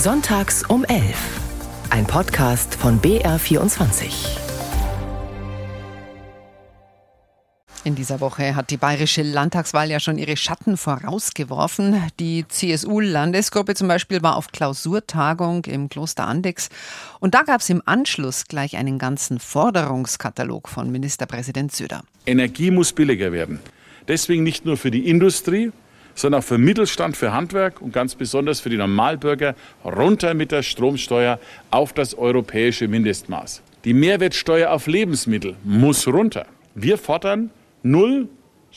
Sonntags um 11. Ein Podcast von BR24. In dieser Woche hat die bayerische Landtagswahl ja schon ihre Schatten vorausgeworfen. Die CSU-Landesgruppe zum Beispiel war auf Klausurtagung im Kloster Andex. Und da gab es im Anschluss gleich einen ganzen Forderungskatalog von Ministerpräsident Söder. Energie muss billiger werden. Deswegen nicht nur für die Industrie, sondern auch für Mittelstand, für Handwerk und ganz besonders für die Normalbürger runter mit der Stromsteuer auf das europäische Mindestmaß. Die Mehrwertsteuer auf Lebensmittel muss runter. Wir fordern null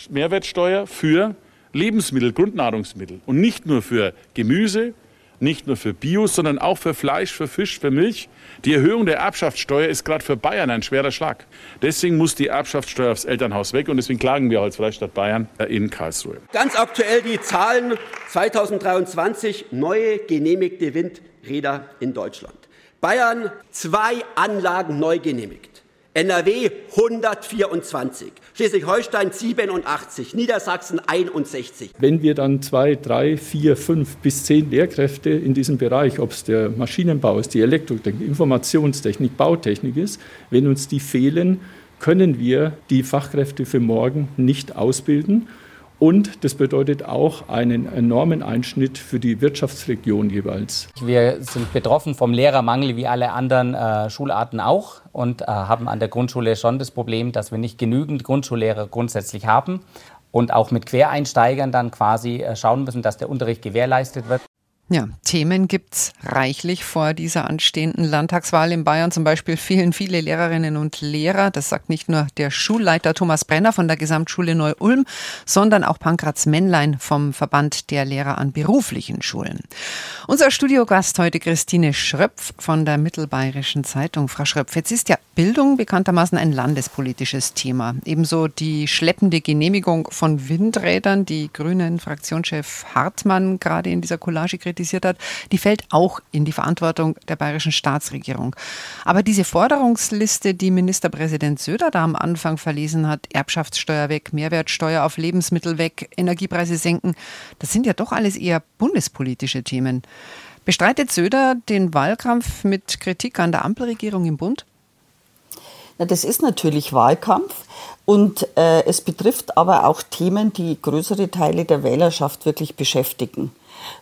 Mehrwertsteuer für Lebensmittel, Grundnahrungsmittel und nicht nur für Gemüse, nicht nur für Bio, sondern auch für Fleisch, für Fisch, für Milch. Die Erhöhung der Erbschaftssteuer ist gerade für Bayern ein schwerer Schlag. Deswegen muss die Erbschaftssteuer aufs Elternhaus weg und deswegen klagen wir als Freistaat Bayern in Karlsruhe. Ganz aktuell die Zahlen 2023 neue genehmigte Windräder in Deutschland. Bayern zwei Anlagen neu genehmigt. NRW 124, Schleswig-Holstein 87, Niedersachsen 61. Wenn wir dann zwei, drei, vier, fünf bis zehn Lehrkräfte in diesem Bereich, ob es der Maschinenbau ist, die Elektrotechnik, Informationstechnik, Bautechnik ist, wenn uns die fehlen, können wir die Fachkräfte für morgen nicht ausbilden. Und das bedeutet auch einen enormen Einschnitt für die Wirtschaftsregion jeweils. Wir sind betroffen vom Lehrermangel wie alle anderen äh, Schularten auch und äh, haben an der Grundschule schon das Problem, dass wir nicht genügend Grundschullehrer grundsätzlich haben und auch mit Quereinsteigern dann quasi äh, schauen müssen, dass der Unterricht gewährleistet wird. Ja, Themen gibt's reichlich vor dieser anstehenden Landtagswahl in Bayern. Zum Beispiel fehlen viele Lehrerinnen und Lehrer. Das sagt nicht nur der Schulleiter Thomas Brenner von der Gesamtschule Neu-Ulm, sondern auch Pankratz Männlein vom Verband der Lehrer an beruflichen Schulen. Unser Studiogast heute Christine Schröpf von der Mittelbayerischen Zeitung. Frau Schröpf, jetzt ist ja Bildung bekanntermaßen ein landespolitisches Thema. Ebenso die schleppende Genehmigung von Windrädern, die Grünen Fraktionschef Hartmann gerade in dieser Collage kritisiert kritisiert hat, die fällt auch in die Verantwortung der bayerischen Staatsregierung. Aber diese Forderungsliste, die Ministerpräsident Söder da am Anfang verlesen hat, Erbschaftssteuer weg, Mehrwertsteuer auf Lebensmittel weg, Energiepreise senken, das sind ja doch alles eher bundespolitische Themen. Bestreitet Söder den Wahlkampf mit Kritik an der Ampelregierung im Bund? Na, das ist natürlich Wahlkampf und äh, es betrifft aber auch Themen, die größere Teile der Wählerschaft wirklich beschäftigen.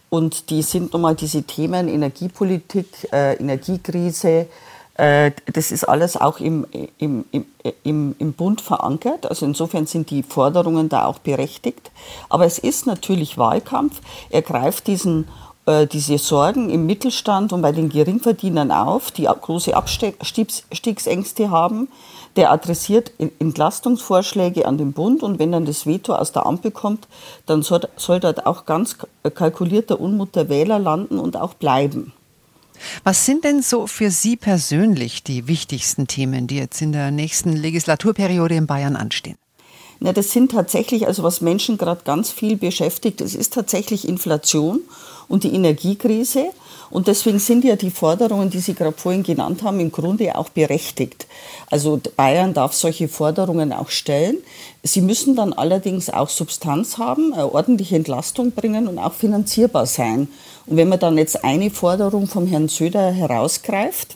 Und die sind nochmal diese Themen Energiepolitik, äh, Energiekrise, äh, das ist alles auch im, im, im, im Bund verankert. Also insofern sind die Forderungen da auch berechtigt. Aber es ist natürlich Wahlkampf. Er greift diesen diese Sorgen im Mittelstand und bei den Geringverdienern auf, die große Abstiegsängste haben der adressiert Entlastungsvorschläge an den Bund und wenn dann das Veto aus der Ampel kommt, dann soll, dort auch ganz kalkulierter Unmut der Wähler landen und auch bleiben. Was sind denn so für Sie persönlich die wichtigsten Themen, die jetzt in der nächsten Legislaturperiode in Bayern anstehen? Na, das sind tatsächlich, also was Menschen gerade ganz viel beschäftigt, es ist tatsächlich Inflation und die Energiekrise. Und deswegen sind ja die Forderungen, die Sie gerade vorhin genannt haben, im Grunde auch berechtigt. Also Bayern darf solche Forderungen auch stellen. Sie müssen dann allerdings auch Substanz haben, eine ordentliche Entlastung bringen und auch finanzierbar sein. Und wenn man dann jetzt eine Forderung vom Herrn Söder herausgreift,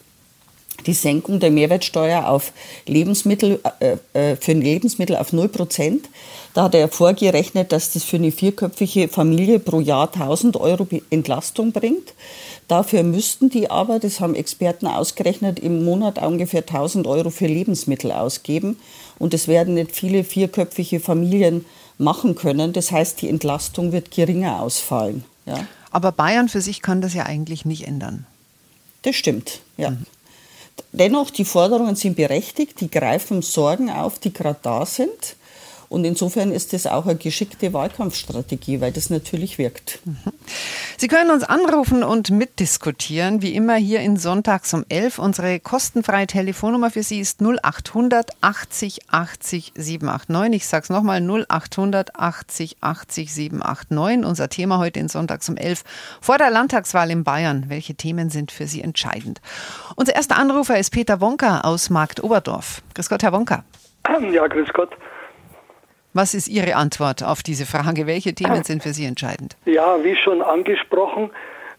die Senkung der Mehrwertsteuer auf Lebensmittel, äh, äh für Lebensmittel auf 0 Prozent. Da hat er vorgerechnet, dass das für eine vierköpfige Familie pro Jahr 1000 Euro Entlastung bringt. Dafür müssten die aber, das haben Experten ausgerechnet, im Monat ungefähr 1000 Euro für Lebensmittel ausgeben. Und das werden nicht viele vierköpfige Familien machen können. Das heißt, die Entlastung wird geringer ausfallen. Ja. Aber Bayern für sich kann das ja eigentlich nicht ändern. Das stimmt, ja. Mhm. Dennoch, die Forderungen sind berechtigt, die greifen Sorgen auf, die gerade da sind. Und insofern ist das auch eine geschickte Wahlkampfstrategie, weil das natürlich wirkt. Mhm. Sie können uns anrufen und mitdiskutieren. Wie immer hier in Sonntags um 11. Unsere kostenfreie Telefonnummer für Sie ist 0800 80 80 789. Ich sage es nochmal 0800 80 80 789. Unser Thema heute in Sonntags um 11 vor der Landtagswahl in Bayern. Welche Themen sind für Sie entscheidend? Unser erster Anrufer ist Peter Wonka aus Markt Oberdorf. Grüß Gott, Herr Wonka. Ja, grüß Gott. Was ist Ihre Antwort auf diese Frage? Welche Themen sind für Sie entscheidend? Ja, wie schon angesprochen,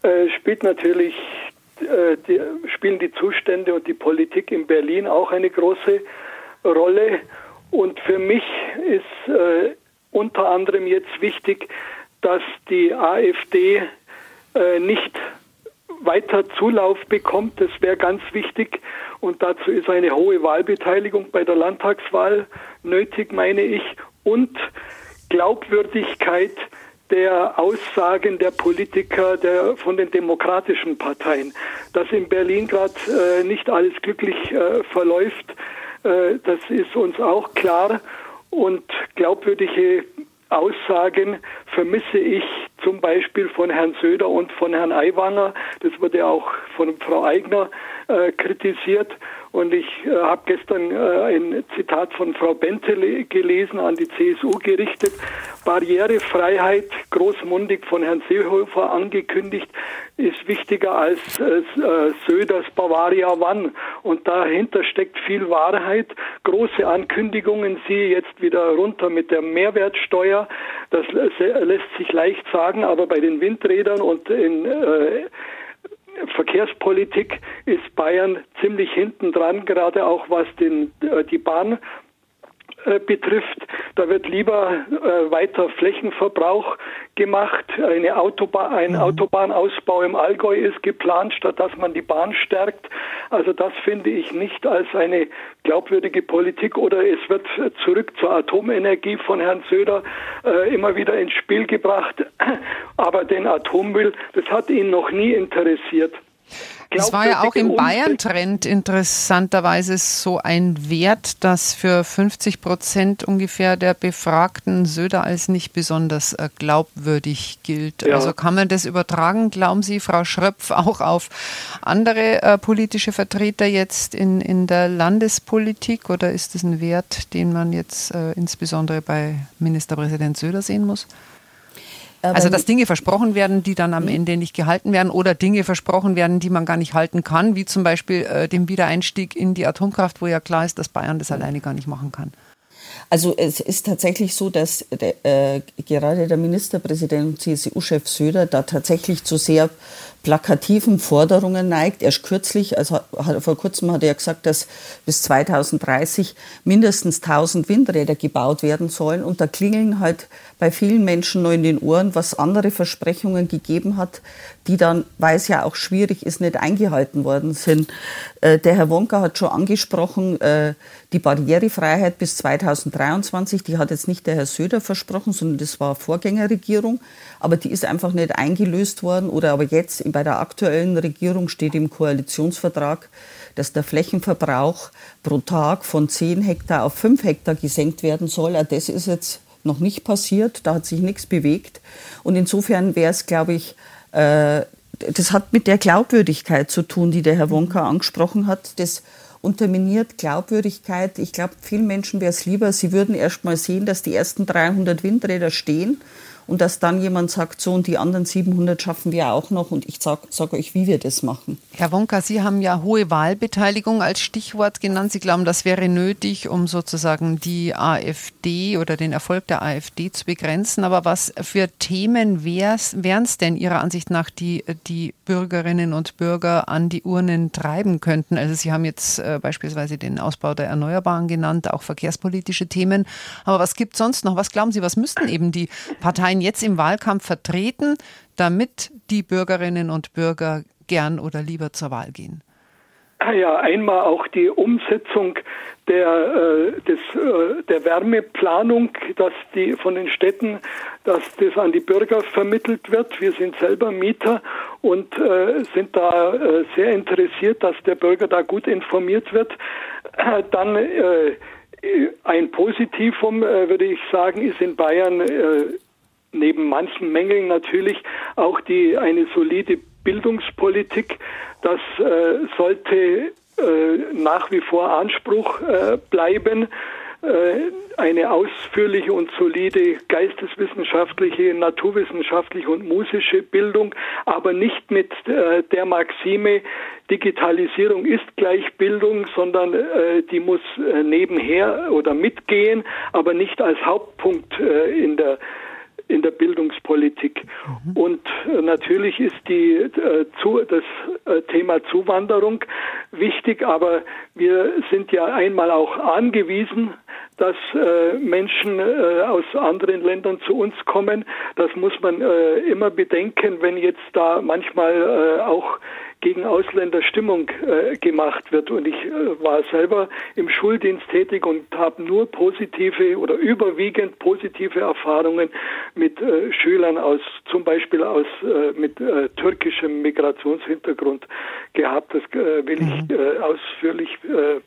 äh, spielt natürlich äh, die, spielen die Zustände und die Politik in Berlin auch eine große Rolle. Und für mich ist äh, unter anderem jetzt wichtig, dass die AfD äh, nicht weiter Zulauf bekommt. Das wäre ganz wichtig. Und dazu ist eine hohe Wahlbeteiligung bei der Landtagswahl nötig, meine ich. Und Glaubwürdigkeit der Aussagen der Politiker der, von den demokratischen Parteien. Dass in Berlin gerade äh, nicht alles glücklich äh, verläuft, äh, das ist uns auch klar. Und glaubwürdige Aussagen vermisse ich zum Beispiel von Herrn Söder und von Herrn Aiwanger. Das wurde auch von Frau Eigner äh, kritisiert. Und ich äh, habe gestern äh, ein Zitat von Frau Bentele gelesen, an die CSU gerichtet. Barrierefreiheit, großmundig von Herrn Seehofer angekündigt, ist wichtiger als äh, Söders Bavaria One. Und dahinter steckt viel Wahrheit. Große Ankündigungen, sie jetzt wieder runter mit der Mehrwertsteuer. Das lässt sich leicht sagen, aber bei den Windrädern und in äh, Verkehrspolitik ist Bayern ziemlich hinten dran, gerade auch was den, äh, die Bahn betrifft. Da wird lieber äh, weiter Flächenverbrauch gemacht. Eine Autobahn, ein mhm. Autobahnausbau im Allgäu ist geplant, statt dass man die Bahn stärkt. Also das finde ich nicht als eine glaubwürdige Politik. Oder es wird zurück zur Atomenergie von Herrn Söder äh, immer wieder ins Spiel gebracht. Aber den Atommüll, das hat ihn noch nie interessiert. Es war ja auch im Bayern-Trend interessanterweise so ein Wert, dass für 50 Prozent ungefähr der Befragten Söder als nicht besonders äh, glaubwürdig gilt. Ja. Also kann man das übertragen, glauben Sie, Frau Schröpf, auch auf andere äh, politische Vertreter jetzt in, in der Landespolitik oder ist das ein Wert, den man jetzt äh, insbesondere bei Ministerpräsident Söder sehen muss? Also dass Dinge versprochen werden, die dann am mhm. Ende nicht gehalten werden oder Dinge versprochen werden, die man gar nicht halten kann, wie zum Beispiel äh, dem Wiedereinstieg in die Atomkraft, wo ja klar ist, dass Bayern das alleine gar nicht machen kann. Also es ist tatsächlich so, dass äh, gerade der Ministerpräsident und CSU-Chef Söder da tatsächlich zu sehr plakativen Forderungen neigt. Erst kürzlich, also vor kurzem hat er gesagt, dass bis 2030 mindestens 1000 Windräder gebaut werden sollen. Und da klingeln halt bei vielen Menschen nur in den Ohren, was andere Versprechungen gegeben hat, die dann, weil es ja auch schwierig ist, nicht eingehalten worden sind. Äh, der Herr Wonka hat schon angesprochen, äh, die Barrierefreiheit bis 2023, die hat jetzt nicht der Herr Söder versprochen, sondern das war Vorgängerregierung. Aber die ist einfach nicht eingelöst worden. Oder aber jetzt bei der aktuellen Regierung steht im Koalitionsvertrag, dass der Flächenverbrauch pro Tag von 10 Hektar auf 5 Hektar gesenkt werden soll. Das ist jetzt noch nicht passiert, da hat sich nichts bewegt. Und insofern wäre es, glaube ich, das hat mit der Glaubwürdigkeit zu tun, die der Herr Wonka angesprochen hat. Das unterminiert Glaubwürdigkeit. Ich glaube, vielen Menschen wäre es lieber, sie würden erst mal sehen, dass die ersten 300 Windräder stehen und dass dann jemand sagt, so und die anderen 700 schaffen wir auch noch und ich sage sag euch, wie wir das machen. Herr Wonka, Sie haben ja hohe Wahlbeteiligung als Stichwort genannt. Sie glauben, das wäre nötig, um sozusagen die AfD oder den Erfolg der AfD zu begrenzen. Aber was für Themen wären es denn Ihrer Ansicht nach, die die Bürgerinnen und Bürger an die Urnen treiben könnten? Also Sie haben jetzt äh, beispielsweise den Ausbau der Erneuerbaren genannt, auch verkehrspolitische Themen. Aber was gibt es sonst noch? Was glauben Sie, was müssten eben die Parteien Parteien jetzt im Wahlkampf vertreten, damit die Bürgerinnen und Bürger gern oder lieber zur Wahl gehen? Ah ja, einmal auch die Umsetzung der, äh, des, äh, der Wärmeplanung, dass die von den Städten, dass das an die Bürger vermittelt wird. Wir sind selber Mieter und äh, sind da äh, sehr interessiert, dass der Bürger da gut informiert wird. Äh, dann äh, ein Positivum, würde ich sagen, ist in Bayern neben manchen Mängeln natürlich auch die eine solide Bildungspolitik. Das äh, sollte äh, nach wie vor Anspruch äh, bleiben äh, eine ausführliche und solide geisteswissenschaftliche, naturwissenschaftliche und musische Bildung, aber nicht mit äh, der Maxime, Digitalisierung ist gleich Bildung, sondern äh, die muss nebenher oder mitgehen, aber nicht als Hauptpunkt in der in der Bildungspolitik. Mhm. Und äh, natürlich ist die, äh, zu, das äh, Thema Zuwanderung wichtig, aber wir sind ja einmal auch angewiesen, dass äh, Menschen aus anderen Ländern zu uns kommen. Das muss man immer bedenken, wenn jetzt da manchmal auch gegen Ausländer Stimmung äh, gemacht wird. Und ich äh, war selber im Schuldienst tätig und habe nur positive oder überwiegend positive Erfahrungen mit äh, Schülern aus, zum Beispiel aus äh, mit äh, türkischem Migrationshintergrund gehabt. Das äh, will ich mhm. ausführlich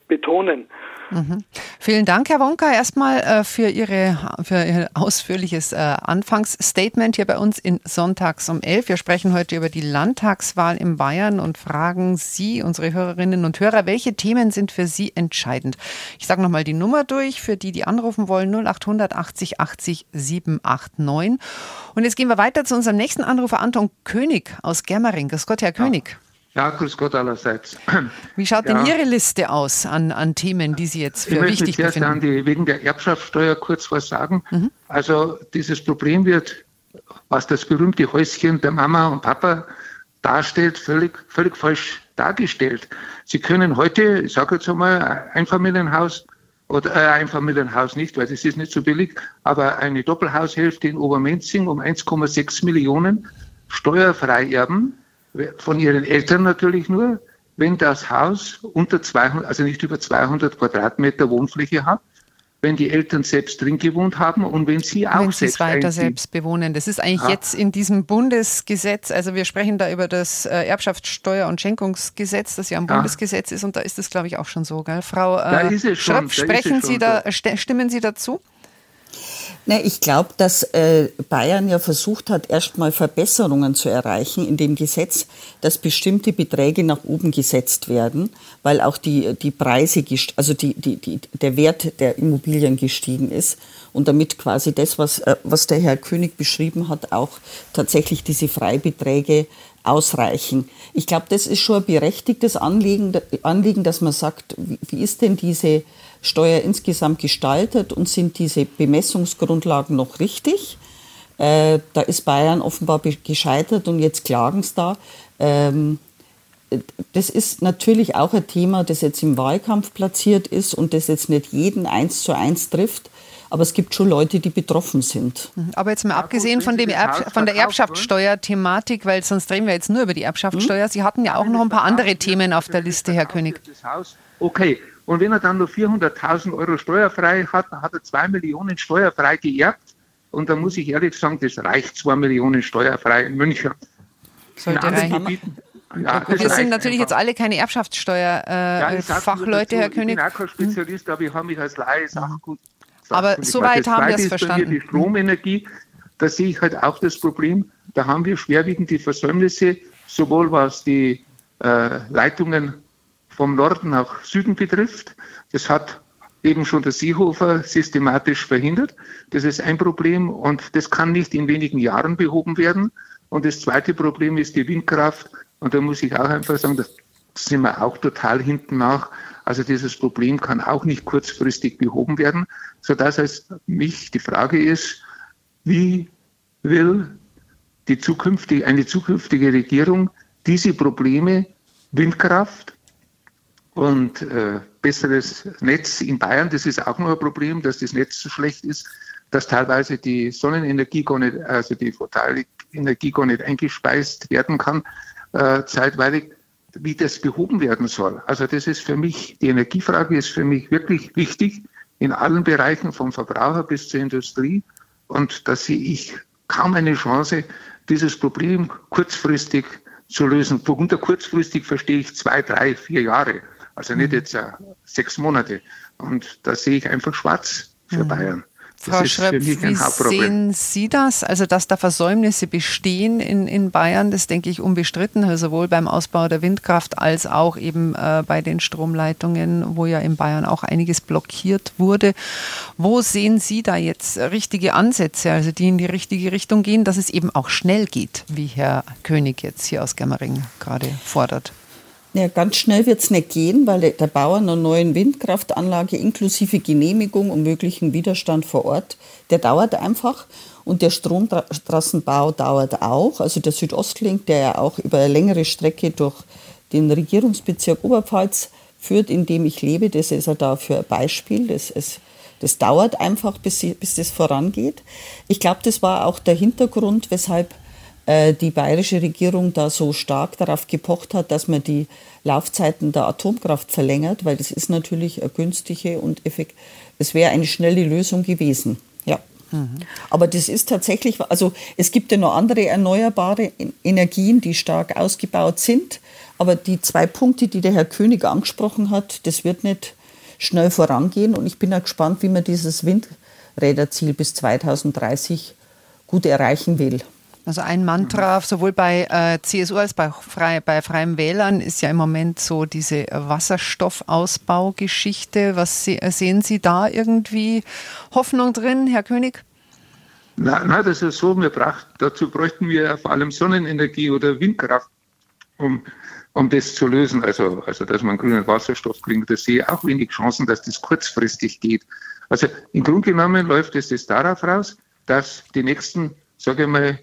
betonen. Mhm. Vielen Dank, Herr Wonka, erstmal äh, für, Ihre, für Ihr ausführliches äh, Anfangsstatement hier bei uns in Sonntags um 11. Wir sprechen heute über die Landtagswahl in Bayern und fragen Sie, unsere Hörerinnen und Hörer, welche Themen sind für Sie entscheidend? Ich sage nochmal die Nummer durch, für die, die anrufen wollen, 0800 80 80 789. Und jetzt gehen wir weiter zu unserem nächsten Anrufer, Anton König aus Germering. Grüß Gott, Herr König. Ja, grüß Gott allerseits. Wie schaut ja. denn Ihre Liste aus an, an Themen, die Sie jetzt für ich wichtig befinden? Ich möchte wegen der Erbschaftssteuer kurz was sagen. Mhm. Also dieses Problem wird, was das berühmte Häuschen der Mama und Papa darstellt, völlig, völlig falsch dargestellt. Sie können heute, ich sage jetzt einmal, Einfamilienhaus oder äh, Einfamilienhaus nicht, weil das ist nicht so billig, aber eine Doppelhaushälfte in Obermenzing um 1,6 Millionen steuerfrei erben von ihren Eltern natürlich nur, wenn das Haus unter 200, also nicht über 200 Quadratmeter Wohnfläche hat, wenn die Eltern selbst drin gewohnt haben und wenn sie auch wenn sie selbst weiter selbst bewohnen. Das ist eigentlich ja. jetzt in diesem Bundesgesetz, also wir sprechen da über das äh, Erbschaftssteuer- und Schenkungsgesetz, das ja ein Bundesgesetz ist und da ist es glaube ich auch schon so, gell? Frau äh, Schröpf, sprechen Sie da, so. stimmen Sie dazu? Ne, ich glaube, dass äh, Bayern ja versucht hat, erstmal Verbesserungen zu erreichen in dem Gesetz, dass bestimmte Beträge nach oben gesetzt werden, weil auch die, die Preise, also die, die, die, der Wert der Immobilien gestiegen ist und damit quasi das, was, äh, was der Herr König beschrieben hat, auch tatsächlich diese Freibeträge ausreichen. Ich glaube, das ist schon ein berechtigtes Anliegen, Anliegen dass man sagt, wie, wie ist denn diese Steuer insgesamt gestaltet und sind diese Bemessungsgrundlagen noch richtig? Äh, da ist Bayern offenbar gescheitert und jetzt klagen es da. Ähm, das ist natürlich auch ein Thema, das jetzt im Wahlkampf platziert ist und das jetzt nicht jeden eins zu eins trifft. Aber es gibt schon Leute, die betroffen sind. Mhm. Aber jetzt mal ja, abgesehen von, dem Erb von der Erbschaftssteuer-Thematik, weil sonst reden wir jetzt nur über die Erbschaftssteuer. Hm? Sie hatten ja auch noch ein paar andere Themen auf der Liste, Herr König. Okay, und wenn er dann nur 400.000 Euro steuerfrei hat, dann hat er 2 Millionen steuerfrei geerbt. Und da muss ich ehrlich sagen, das reicht 2 Millionen steuerfrei in München. Sollte reichen. Ja, wir sind natürlich einfach. jetzt alle keine Erbschaftssteuer-Fachleute, äh, ja, Herr König. Ich bin auch kein Spezialist, aber ich habe mich als Laie Sachgut. Aber soweit haben wir es verstanden. Die Stromenergie, da sehe ich halt auch das Problem, da haben wir schwerwiegend die Versäumnisse, sowohl was die äh, Leitungen vom Norden nach Süden betrifft. Das hat eben schon der Seehofer systematisch verhindert. Das ist ein Problem und das kann nicht in wenigen Jahren behoben werden. Und das zweite Problem ist die Windkraft. Und da muss ich auch einfach sagen, da sind wir auch total hinten nach. Also dieses Problem kann auch nicht kurzfristig behoben werden, sodass es mich die Frage ist, wie will die zukünftige, eine zukünftige Regierung diese Probleme Windkraft, und äh, besseres Netz in Bayern. Das ist auch noch ein Problem, dass das Netz so schlecht ist, dass teilweise die Sonnenenergie gar nicht, also die Photovoltaikenergie gar nicht eingespeist werden kann, äh, zeitweilig, wie das behoben werden soll. Also das ist für mich, die Energiefrage ist für mich wirklich wichtig in allen Bereichen vom Verbraucher bis zur Industrie. Und da sehe ich kaum eine Chance, dieses Problem kurzfristig zu lösen. Unter kurzfristig verstehe ich zwei, drei, vier Jahre. Also nicht jetzt äh, sechs Monate. Und da sehe ich einfach schwarz für mhm. Bayern. Das Frau Schröpf, wie sehen Sie das? Also, dass da Versäumnisse bestehen in, in Bayern, das denke ich unbestritten, also sowohl beim Ausbau der Windkraft als auch eben äh, bei den Stromleitungen, wo ja in Bayern auch einiges blockiert wurde. Wo sehen Sie da jetzt richtige Ansätze, also die in die richtige Richtung gehen, dass es eben auch schnell geht, wie Herr König jetzt hier aus Germering gerade fordert? Ja, ganz schnell wird es nicht gehen, weil der Bauer einer neuen Windkraftanlage inklusive Genehmigung und möglichen Widerstand vor Ort, der dauert einfach. Und der Stromtrassenbau dauert auch. Also der Südostlink, der ja auch über eine längere Strecke durch den Regierungsbezirk Oberpfalz führt, in dem ich lebe, das ist ja dafür ein Beispiel. Das, ist, das dauert einfach, bis, bis das vorangeht. Ich glaube, das war auch der Hintergrund, weshalb die bayerische Regierung da so stark darauf gepocht hat, dass man die Laufzeiten der Atomkraft verlängert, weil das ist natürlich eine günstige und effekt. Es wäre eine schnelle Lösung gewesen. Ja. Mhm. Aber das ist tatsächlich, also es gibt ja noch andere erneuerbare Energien, die stark ausgebaut sind. Aber die zwei Punkte, die der Herr König angesprochen hat, das wird nicht schnell vorangehen. Und ich bin auch gespannt, wie man dieses Windräderziel bis 2030 gut erreichen will. Also ein Mantra sowohl bei äh, CSU als bei, frei, bei Freien Wählern ist ja im Moment so diese Wasserstoffausbaugeschichte. Was se sehen Sie da irgendwie Hoffnung drin, Herr König? Nein, nein, das ist so. Wir braucht, dazu bräuchten wir vor allem Sonnenenergie oder Windkraft, um, um das zu lösen. Also, also dass man grünen Wasserstoff kriegt. Da sehe ich auch wenig Chancen, dass das kurzfristig geht. Also im Grunde genommen läuft es das darauf raus, dass die nächsten, sage ich mal,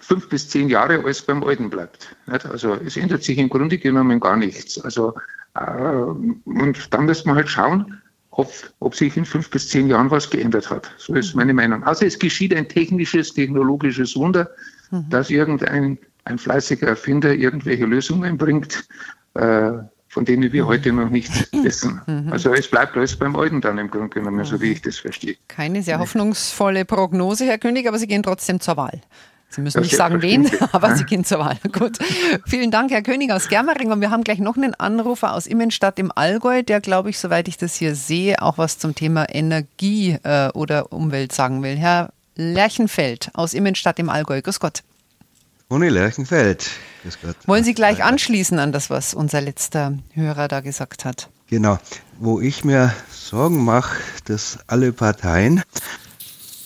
fünf bis zehn Jahre alles beim Alten bleibt. Nicht? Also es ändert sich im Grunde genommen gar nichts. Also äh, und dann müssen wir halt schauen, ob, ob sich in fünf bis zehn Jahren was geändert hat. So ist meine Meinung. Also es geschieht ein technisches, technologisches Wunder, mhm. dass irgendein ein fleißiger Erfinder irgendwelche Lösungen bringt, äh, von denen wir heute noch nichts wissen. Mhm. Also es bleibt alles beim Alten dann im Grunde genommen, so wie ich das verstehe. Keine sehr hoffnungsvolle Prognose, Herr König, aber Sie gehen trotzdem zur Wahl. Sie müssen nicht sagen, wen, aber Sie gehen zur Wahl. Gut. Vielen Dank, Herr König aus Germering. Und wir haben gleich noch einen Anrufer aus Immenstadt im Allgäu, der, glaube ich, soweit ich das hier sehe, auch was zum Thema Energie äh, oder Umwelt sagen will. Herr Lerchenfeld aus Immenstadt im Allgäu. Grüß Gott. Uni Lerchenfeld. Grüß Gott. Wollen Sie gleich anschließen an das, was unser letzter Hörer da gesagt hat? Genau. Wo ich mir Sorgen mache, dass alle Parteien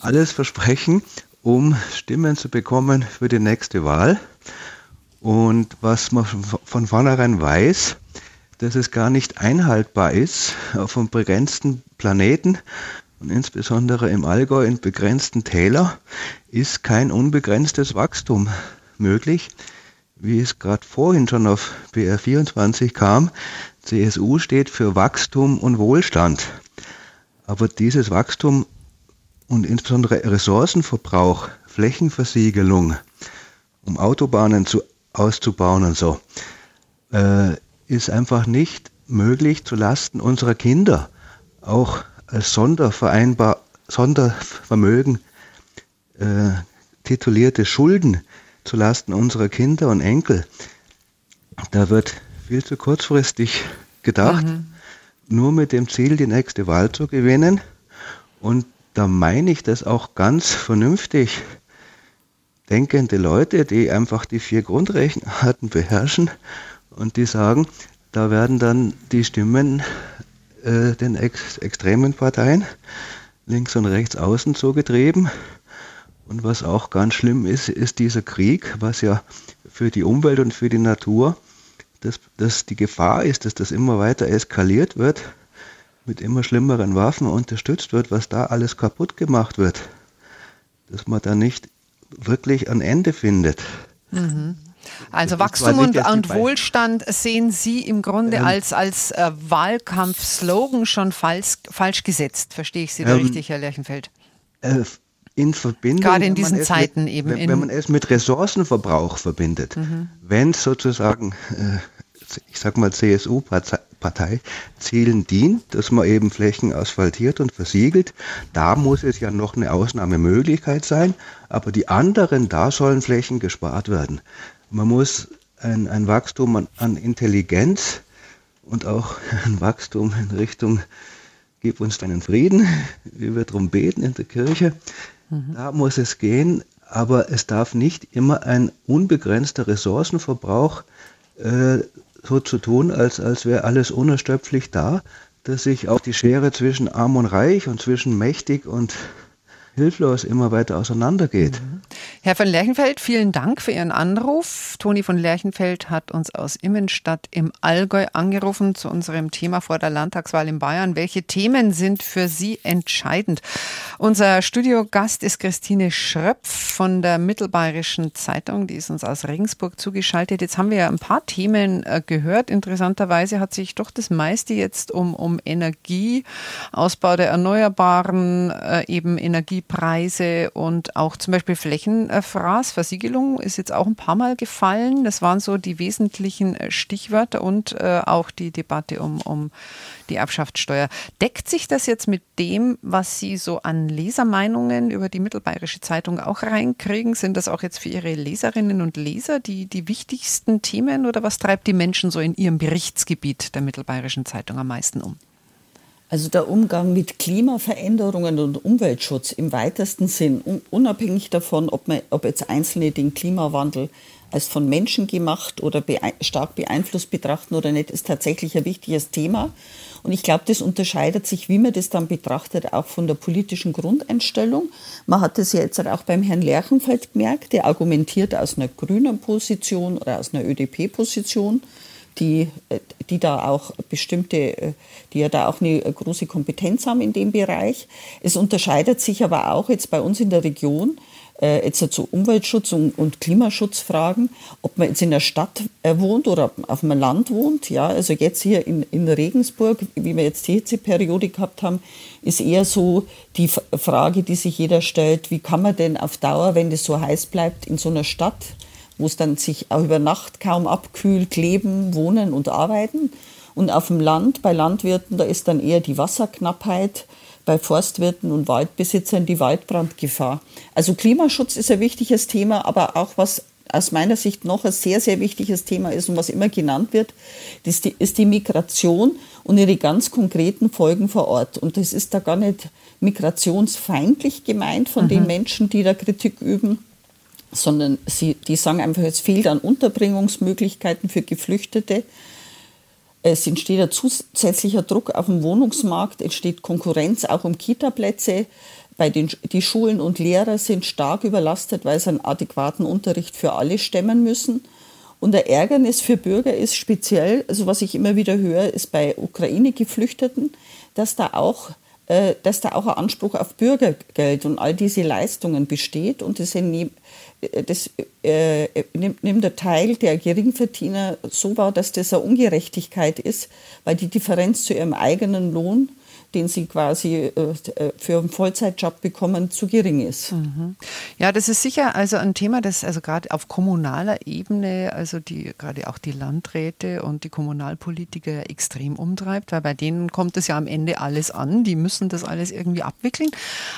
alles versprechen um Stimmen zu bekommen für die nächste Wahl. Und was man von vornherein weiß, dass es gar nicht einhaltbar ist, auf einem begrenzten Planeten und insbesondere im Allgäu in begrenzten Täler ist kein unbegrenztes Wachstum möglich. Wie es gerade vorhin schon auf BR24 kam, CSU steht für Wachstum und Wohlstand. Aber dieses Wachstum und insbesondere Ressourcenverbrauch, Flächenversiegelung, um Autobahnen zu, auszubauen und so, äh, ist einfach nicht möglich zu Lasten unserer Kinder, auch als Sondervereinbar, Sondervermögen äh, titulierte Schulden zu Lasten unserer Kinder und Enkel. Da wird viel zu kurzfristig gedacht, mhm. nur mit dem Ziel, die nächste Wahl zu gewinnen und da meine ich das auch ganz vernünftig denkende Leute, die einfach die vier Grundrechenarten beherrschen und die sagen, da werden dann die Stimmen äh, den ex extremen Parteien links und rechts außen zugetrieben. Und was auch ganz schlimm ist, ist dieser Krieg, was ja für die Umwelt und für die Natur, dass, dass die Gefahr ist, dass das immer weiter eskaliert wird mit immer schlimmeren Waffen unterstützt wird, was da alles kaputt gemacht wird, dass man da nicht wirklich ein Ende findet. Mhm. Also Wachstum und, und Wohlstand sehen Sie im Grunde ähm, als, als äh, Wahlkampfslogan schon falsch, falsch gesetzt. Verstehe ich Sie da ähm, richtig, Herr Lerchenfeld? Äh, in Verbindung. Gerade in diesen Zeiten mit, eben. Wenn, wenn, man es mit Ressourcenverbrauch verbindet, mhm. wenn sozusagen, äh, ich sag mal, CSU-Partei Parteizielen dient, dass man eben Flächen asphaltiert und versiegelt. Da muss es ja noch eine Ausnahmemöglichkeit sein, aber die anderen, da sollen Flächen gespart werden. Man muss ein, ein Wachstum an, an Intelligenz und auch ein Wachstum in Richtung Gib uns deinen Frieden, wie wir darum beten in der Kirche. Mhm. Da muss es gehen, aber es darf nicht immer ein unbegrenzter Ressourcenverbrauch äh, so zu tun, als, als wäre alles unerschöpflich da, dass sich auch die Schere zwischen arm und reich und zwischen mächtig und hilflos immer weiter auseinandergeht. Mhm. Herr von Lerchenfeld, vielen Dank für Ihren Anruf. Toni von Lerchenfeld hat uns aus Immenstadt im Allgäu angerufen zu unserem Thema vor der Landtagswahl in Bayern. Welche Themen sind für Sie entscheidend? Unser Studiogast ist Christine Schröpf von der Mittelbayerischen Zeitung. Die ist uns aus Regensburg zugeschaltet. Jetzt haben wir ja ein paar Themen äh, gehört. Interessanterweise hat sich doch das meiste jetzt um, um Energie, Ausbau der Erneuerbaren, äh, eben Energiepreise und auch zum Beispiel Flächenfraß, Versiegelung ist jetzt auch ein paar Mal gefallen. Das waren so die wesentlichen äh, Stichwörter und äh, auch die Debatte um, um die Erbschaftssteuer. Deckt sich das jetzt mit dem, was Sie so an Lesermeinungen über die Mittelbayerische Zeitung auch reinkriegen? Sind das auch jetzt für Ihre Leserinnen und Leser die, die wichtigsten Themen oder was treibt die Menschen so in ihrem Berichtsgebiet der Mittelbayerischen Zeitung am meisten um? Also der Umgang mit Klimaveränderungen und Umweltschutz im weitesten Sinn, unabhängig davon, ob, man, ob jetzt Einzelne den Klimawandel als von Menschen gemacht oder stark beeinflusst betrachten oder nicht, ist tatsächlich ein wichtiges Thema. Und ich glaube, das unterscheidet sich, wie man das dann betrachtet, auch von der politischen Grundeinstellung. Man hat das ja jetzt auch beim Herrn Lerchenfeld gemerkt, der argumentiert aus einer grünen Position oder aus einer ÖDP-Position die, die da auch bestimmte, die ja da auch eine große Kompetenz haben in dem Bereich. Es unterscheidet sich aber auch jetzt bei uns in der Region, äh, jetzt zu Umweltschutz und, und, Klimaschutzfragen, ob man jetzt in der Stadt äh, wohnt oder auf einem Land wohnt. Ja, also jetzt hier in, in Regensburg, wie wir jetzt die Hitzeperiode gehabt haben, ist eher so die Frage, die sich jeder stellt, wie kann man denn auf Dauer, wenn es so heiß bleibt, in so einer Stadt, wo es dann sich auch über Nacht kaum abkühlt, leben, wohnen und arbeiten. Und auf dem Land, bei Landwirten, da ist dann eher die Wasserknappheit, bei Forstwirten und Waldbesitzern die Waldbrandgefahr. Also Klimaschutz ist ein wichtiges Thema, aber auch was aus meiner Sicht noch ein sehr, sehr wichtiges Thema ist und was immer genannt wird, das ist die Migration und ihre ganz konkreten Folgen vor Ort. Und das ist da gar nicht migrationsfeindlich gemeint von mhm. den Menschen, die da Kritik üben, sondern sie, die sagen einfach, es fehlt an Unterbringungsmöglichkeiten für Geflüchtete. Es entsteht ein zusätzlicher Druck auf dem Wohnungsmarkt, entsteht Konkurrenz auch um Kitaplätze. Bei den, die Schulen und Lehrer sind stark überlastet, weil sie einen adäquaten Unterricht für alle stemmen müssen. Und der Ärgernis für Bürger ist speziell, also was ich immer wieder höre, ist bei Ukraine-Geflüchteten, dass da auch äh, dass da auch ein Anspruch auf Bürgergeld und all diese Leistungen besteht. Und das, das äh, nimmt, nimmt der Teil der Geringverdiener so wahr, dass das eine Ungerechtigkeit ist, weil die Differenz zu ihrem eigenen Lohn den sie quasi äh, äh, für einen Vollzeitjob bekommen, zu gering ist. Mhm. Ja, das ist sicher also ein Thema, das also gerade auf kommunaler Ebene, also die gerade auch die Landräte und die Kommunalpolitiker extrem umtreibt, weil bei denen kommt es ja am Ende alles an. Die müssen das alles irgendwie abwickeln.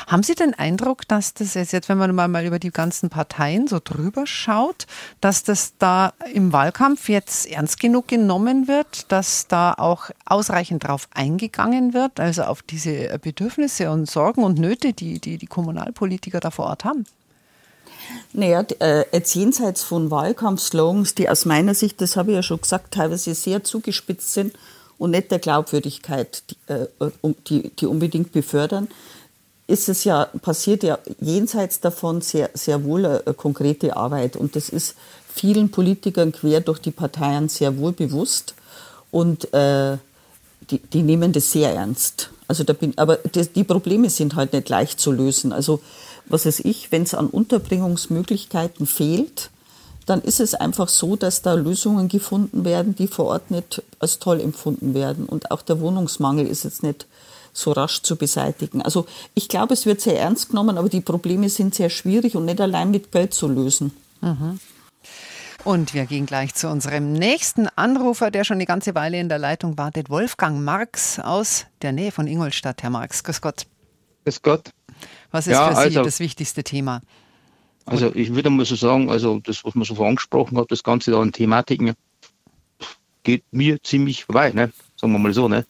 Haben Sie den Eindruck, dass das jetzt, wenn man mal über die ganzen Parteien so drüber schaut, dass das da im Wahlkampf jetzt ernst genug genommen wird, dass da auch ausreichend drauf eingegangen wird? Also auf diese Bedürfnisse und Sorgen und Nöte, die die, die Kommunalpolitiker da vor Ort haben? Naja, äh, jetzt jenseits von Wahlkampfslogans, die aus meiner Sicht, das habe ich ja schon gesagt, teilweise sehr zugespitzt sind und nicht der Glaubwürdigkeit, die, äh, die, die unbedingt befördern, ist es ja, passiert ja jenseits davon sehr, sehr wohl eine, konkrete Arbeit. Und das ist vielen Politikern quer durch die Parteien sehr wohl bewusst. Und äh, die, die nehmen das sehr ernst. Also da bin, aber das, die Probleme sind halt nicht leicht zu lösen. Also was weiß ich, wenn es an Unterbringungsmöglichkeiten fehlt, dann ist es einfach so, dass da Lösungen gefunden werden, die vor Ort nicht als toll empfunden werden. Und auch der Wohnungsmangel ist jetzt nicht so rasch zu beseitigen. Also ich glaube, es wird sehr ernst genommen, aber die Probleme sind sehr schwierig und nicht allein mit Geld zu lösen. Mhm. Und wir gehen gleich zu unserem nächsten Anrufer, der schon eine ganze Weile in der Leitung wartet. Wolfgang Marx aus der Nähe von Ingolstadt. Herr Marx, grüß Gott. Grüß Gott. Was ist ja, für Sie also, das wichtigste Thema? Also ich würde mal so sagen, also das, was man so angesprochen hat, das Ganze da an Thematiken, geht mir ziemlich weit, ne? sagen wir mal so. Ne?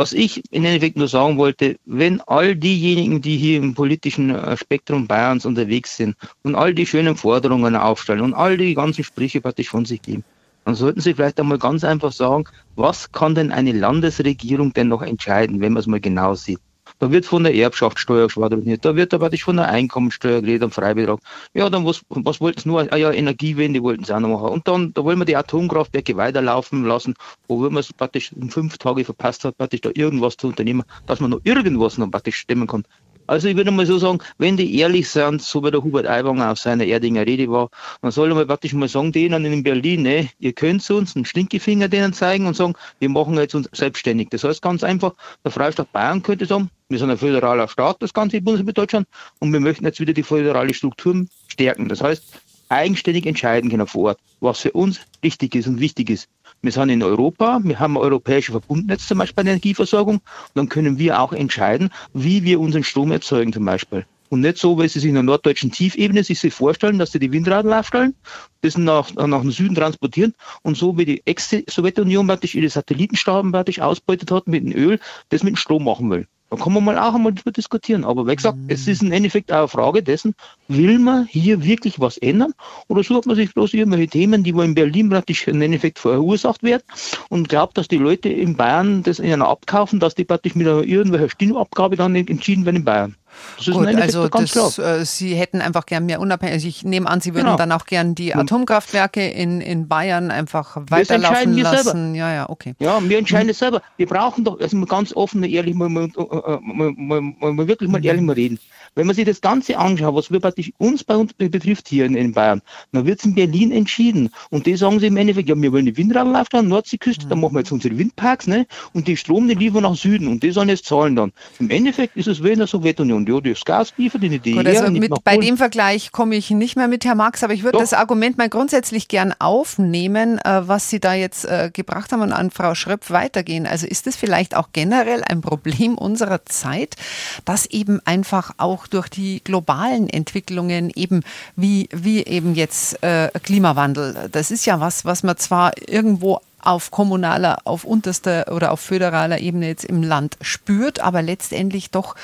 Was ich im Endeffekt nur sagen wollte, wenn all diejenigen, die hier im politischen äh, Spektrum Bayerns unterwegs sind und all die schönen Forderungen aufstellen und all die ganzen Sprüche praktisch von sich geben, dann sollten Sie vielleicht einmal ganz einfach sagen, was kann denn eine Landesregierung denn noch entscheiden, wenn man es mal genau sieht? Da wird von der Erbschaftssteuer schwadroniert, da wird aber von der Einkommensteuer geredet, am Freibetrag. Ja, dann was, was wollten sie nur? Ah ja, Energiewende wollten sie auch noch machen. Und dann, da wollen wir die Atomkraftwerke weiterlaufen lassen, wo man es praktisch in fünf Tage verpasst hat, praktisch da irgendwas zu unternehmen, dass man noch irgendwas noch praktisch stemmen kann. Also ich würde mal so sagen, wenn die ehrlich sind, so wie der Hubert Aiwanger auf seiner Erdinger Rede war, dann soll man praktisch mal sagen, denen in Berlin, ne, ihr könnt uns einen Stinkefinger denen zeigen und sagen, wir machen jetzt uns selbstständig. Das heißt ganz einfach, der Freistaat Bayern könnte sagen, wir sind ein föderaler Staat, das ganze Bundesland Deutschland, und wir möchten jetzt wieder die föderale Struktur stärken. Das heißt, eigenständig entscheiden können vor Ort, was für uns richtig ist und wichtig ist. Wir sind in Europa, wir haben ein europäisches Verbundnetz zum Beispiel bei der Energieversorgung und dann können wir auch entscheiden, wie wir unseren Strom erzeugen zum Beispiel. Und nicht so, wie Sie sich in der norddeutschen Tiefebene sich vorstellen, dass sie die Windradl aufstellen, das nach, nach dem Süden transportieren und so wie die Ex-Sowjetunion praktisch ihre Satellitenstaaten praktisch ausbeutet hat mit dem Öl, das mit dem Strom machen will. Da kann man mal auch einmal darüber diskutieren. Aber wie gesagt, mhm. es ist im Endeffekt auch eine Frage dessen, will man hier wirklich was ändern oder sucht man sich bloß irgendwelche Themen, die wo in Berlin praktisch im Endeffekt verursacht werden und glaubt, dass die Leute in Bayern das ihnen abkaufen, dass die praktisch mit einer irgendwelcher Stimmabgabe dann entschieden werden in Bayern. Gut, also das, äh, Sie hätten einfach gern mehr Unabhängigkeit. Also ich nehme an, Sie würden genau. dann auch gern die Atomkraftwerke in, in Bayern einfach weiterlaufen lassen. Selber. Ja, ja, okay. Ja, wir entscheiden hm. es selber. Wir brauchen doch, also ganz offen und ehrlich, mal, mal, mal, mal wirklich mal ehrlich mal reden. Wenn man sich das Ganze anschaut, was wir praktisch uns bei uns betrifft hier in, in Bayern, dann wird es in Berlin entschieden. Und die sagen sie im Endeffekt, ja, wir wollen die Windradlauf an Nordseeküste, mhm. dann machen wir jetzt unsere Windparks, ne? Und die Strom, die liefern nach Süden und die sollen jetzt zahlen dann. Im Endeffekt ist es wie in der Sowjetunion. Ja, das Gas liefert in die DDR. Gut, also mit, bei dem Vergleich komme ich nicht mehr mit Herr Marx, aber ich würde das Argument mal grundsätzlich gern aufnehmen, äh, was Sie da jetzt äh, gebracht haben und an Frau Schröpf weitergehen. Also ist es vielleicht auch generell ein Problem unserer Zeit, dass eben einfach auch durch die globalen Entwicklungen eben wie, wie eben jetzt äh, Klimawandel, das ist ja was, was man zwar irgendwo auf kommunaler, auf unterster oder auf föderaler Ebene jetzt im Land spürt, aber letztendlich doch